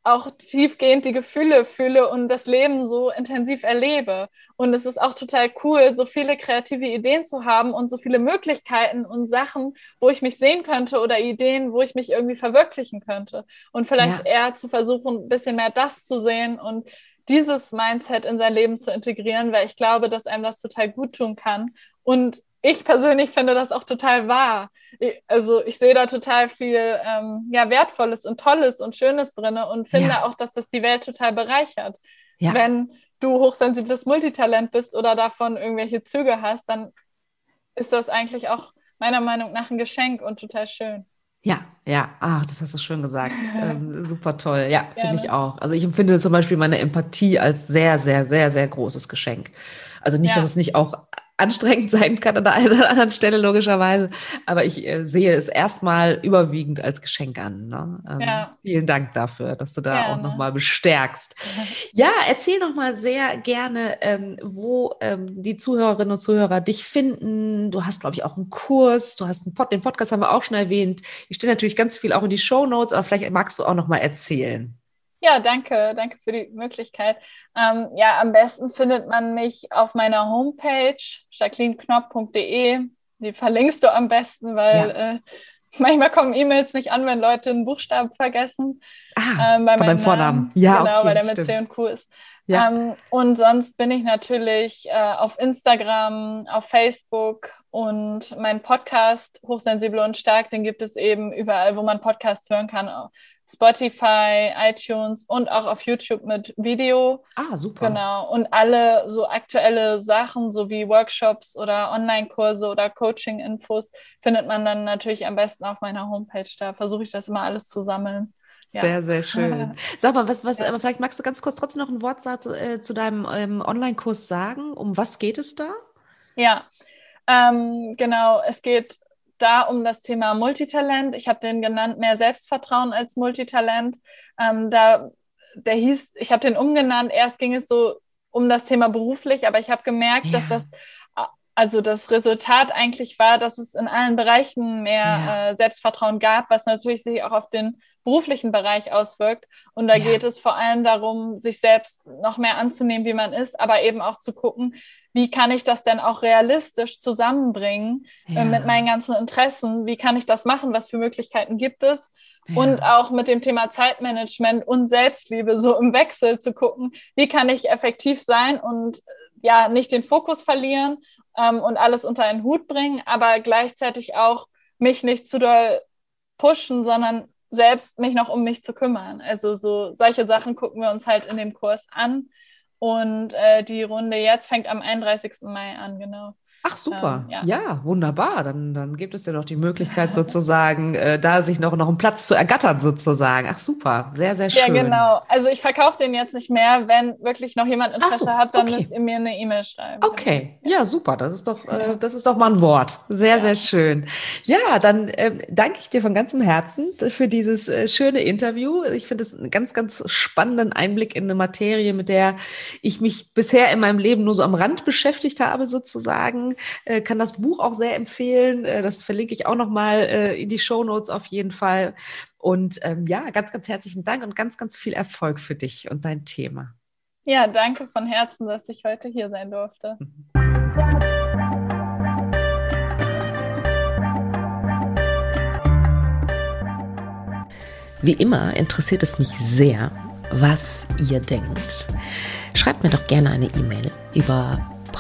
auch tiefgehend die Gefühle fühle und das Leben so intensiv erlebe. Und es ist auch total cool, so viele kreative Ideen zu haben und so viele Möglichkeiten und Sachen, wo ich mich sehen könnte oder Ideen, wo ich mich irgendwie verwirklichen könnte. Und vielleicht Ja. eher zu versuchen, ein bisschen mehr das zu sehen und dieses Mindset in sein Leben zu integrieren, weil ich glaube, dass einem das total gut tun kann. Und ich persönlich finde das auch total wahr. Ich, also ich sehe da total viel ähm, ja, Wertvolles und Tolles und Schönes drin und finde Ja. auch, dass das die Welt total bereichert. Ja. Wenn du hochsensibles Multitalent bist oder davon irgendwelche Züge hast, dann ist das eigentlich auch meiner Meinung nach ein Geschenk und total schön. Ja, ja, ach, das hast du schön gesagt. (laughs) Ähm, super toll. Ja, finde ich Gerne. auch. Also ich empfinde zum Beispiel meine Empathie als sehr, sehr, sehr, sehr großes Geschenk. Also nicht, Ja. dass es nicht auch anstrengend sein kann an der einen oder anderen Stelle, logischerweise, aber ich äh, sehe es erstmal überwiegend als Geschenk an. Ne? Ähm, Ja. Vielen Dank dafür, dass du da auch Gerne. nochmal bestärkst. (laughs) Ja, erzähl doch mal sehr gerne, ähm, wo ähm, die Zuhörerinnen und Zuhörer dich finden. Du hast, glaube ich, auch einen Kurs, du hast einen Pod, den Podcast haben wir auch schon erwähnt. Ich stelle natürlich ganz viel auch in die Show Notes, aber vielleicht magst du auch noch mal erzählen. Ja, danke, danke für die Möglichkeit. Ähm, ja, am besten findet man mich auf meiner Homepage jacquelineknopp.de. Die verlinkst du am besten, weil äh, manchmal kommen E-Mails nicht an, wenn Leute einen Buchstaben vergessen. Ah, ähm, bei meinem Vornamen. Namen. Ja, genau, okay, weil der mit stimmt. C und Q ist. Ja. Ähm, und sonst bin ich natürlich äh, auf Instagram, auf Facebook und mein Podcast Hochsensibel und Stark, den gibt es eben überall, wo man Podcasts hören kann. Spotify, iTunes und auch auf YouTube mit Video. Ah, super. Genau. Und alle so aktuelle Sachen, so wie Workshops oder Online-Kurse oder Coaching-Infos, findet man dann natürlich am besten auf meiner Homepage. Da versuche ich das immer alles zu sammeln. Ja. Sehr, sehr (laughs) schön. Sag mal, was, was, Ja. vielleicht magst du ganz kurz trotzdem noch ein Wort äh, zu deinem ähm, Online-Kurs sagen. Um was geht es da? Ja, ähm, genau. Es geht da um das Thema Multitalent. Ich habe den genannt mehr Selbstvertrauen als Multitalent. Ähm, da, der hieß, ich habe den umgenannt. Erst ging es so um das Thema beruflich, aber ich habe gemerkt, dass Ja. das also das Resultat eigentlich war, dass es in allen Bereichen mehr ja. äh, Selbstvertrauen gab, was natürlich sich auch auf den beruflichen Bereich auswirkt. Und da ja. geht es vor allem darum, sich selbst noch mehr anzunehmen, wie man ist, aber eben auch zu gucken, wie kann ich das denn auch realistisch zusammenbringen äh, ja. äh, mit meinen ganzen Interessen? Wie kann ich das machen? Was für Möglichkeiten gibt es? Und auch mit dem Thema Zeitmanagement und Selbstliebe so im Wechsel zu gucken, wie kann ich effektiv sein und ja nicht den Fokus verlieren ähm, und alles unter einen Hut bringen, aber gleichzeitig auch mich nicht zu doll pushen, sondern selbst mich noch um mich zu kümmern. Also so solche Sachen gucken wir uns halt in dem Kurs an. Und äh, die Runde jetzt fängt am 31. Mai an, genau. Ach super, ähm, ja. ja. wunderbar. Dann, dann gibt es ja noch die Möglichkeit (laughs) sozusagen, äh, da sich noch, noch einen Platz zu ergattern sozusagen. Ach super, sehr, sehr schön. Ja, genau. Also ich verkaufe den jetzt nicht mehr. Wenn wirklich noch jemand Interesse so, hat, dann okay. müsst ihr mir eine E-Mail schreiben. Okay, ja super. Das ist doch, äh, das ist doch mal ein Wort. Sehr, ja. sehr schön. Ja, dann äh, danke ich dir von ganzem Herzen für dieses äh, schöne Interview. Ich finde es einen ganz, ganz spannenden Einblick in eine Materie, mit der ich mich bisher in meinem Leben nur so am Rand beschäftigt habe sozusagen äh, kann das Buch auch sehr empfehlen. Äh, das verlinke ich auch nochmal äh, in die Show Notes auf jeden Fall. Und ähm, ja, ganz, ganz herzlichen Dank und ganz, ganz viel Erfolg für dich und dein Thema. Ja, danke von Herzen, dass ich heute hier sein durfte. Wie immer interessiert es mich sehr, was ihr denkt. Schreibt mir doch gerne eine E-Mail über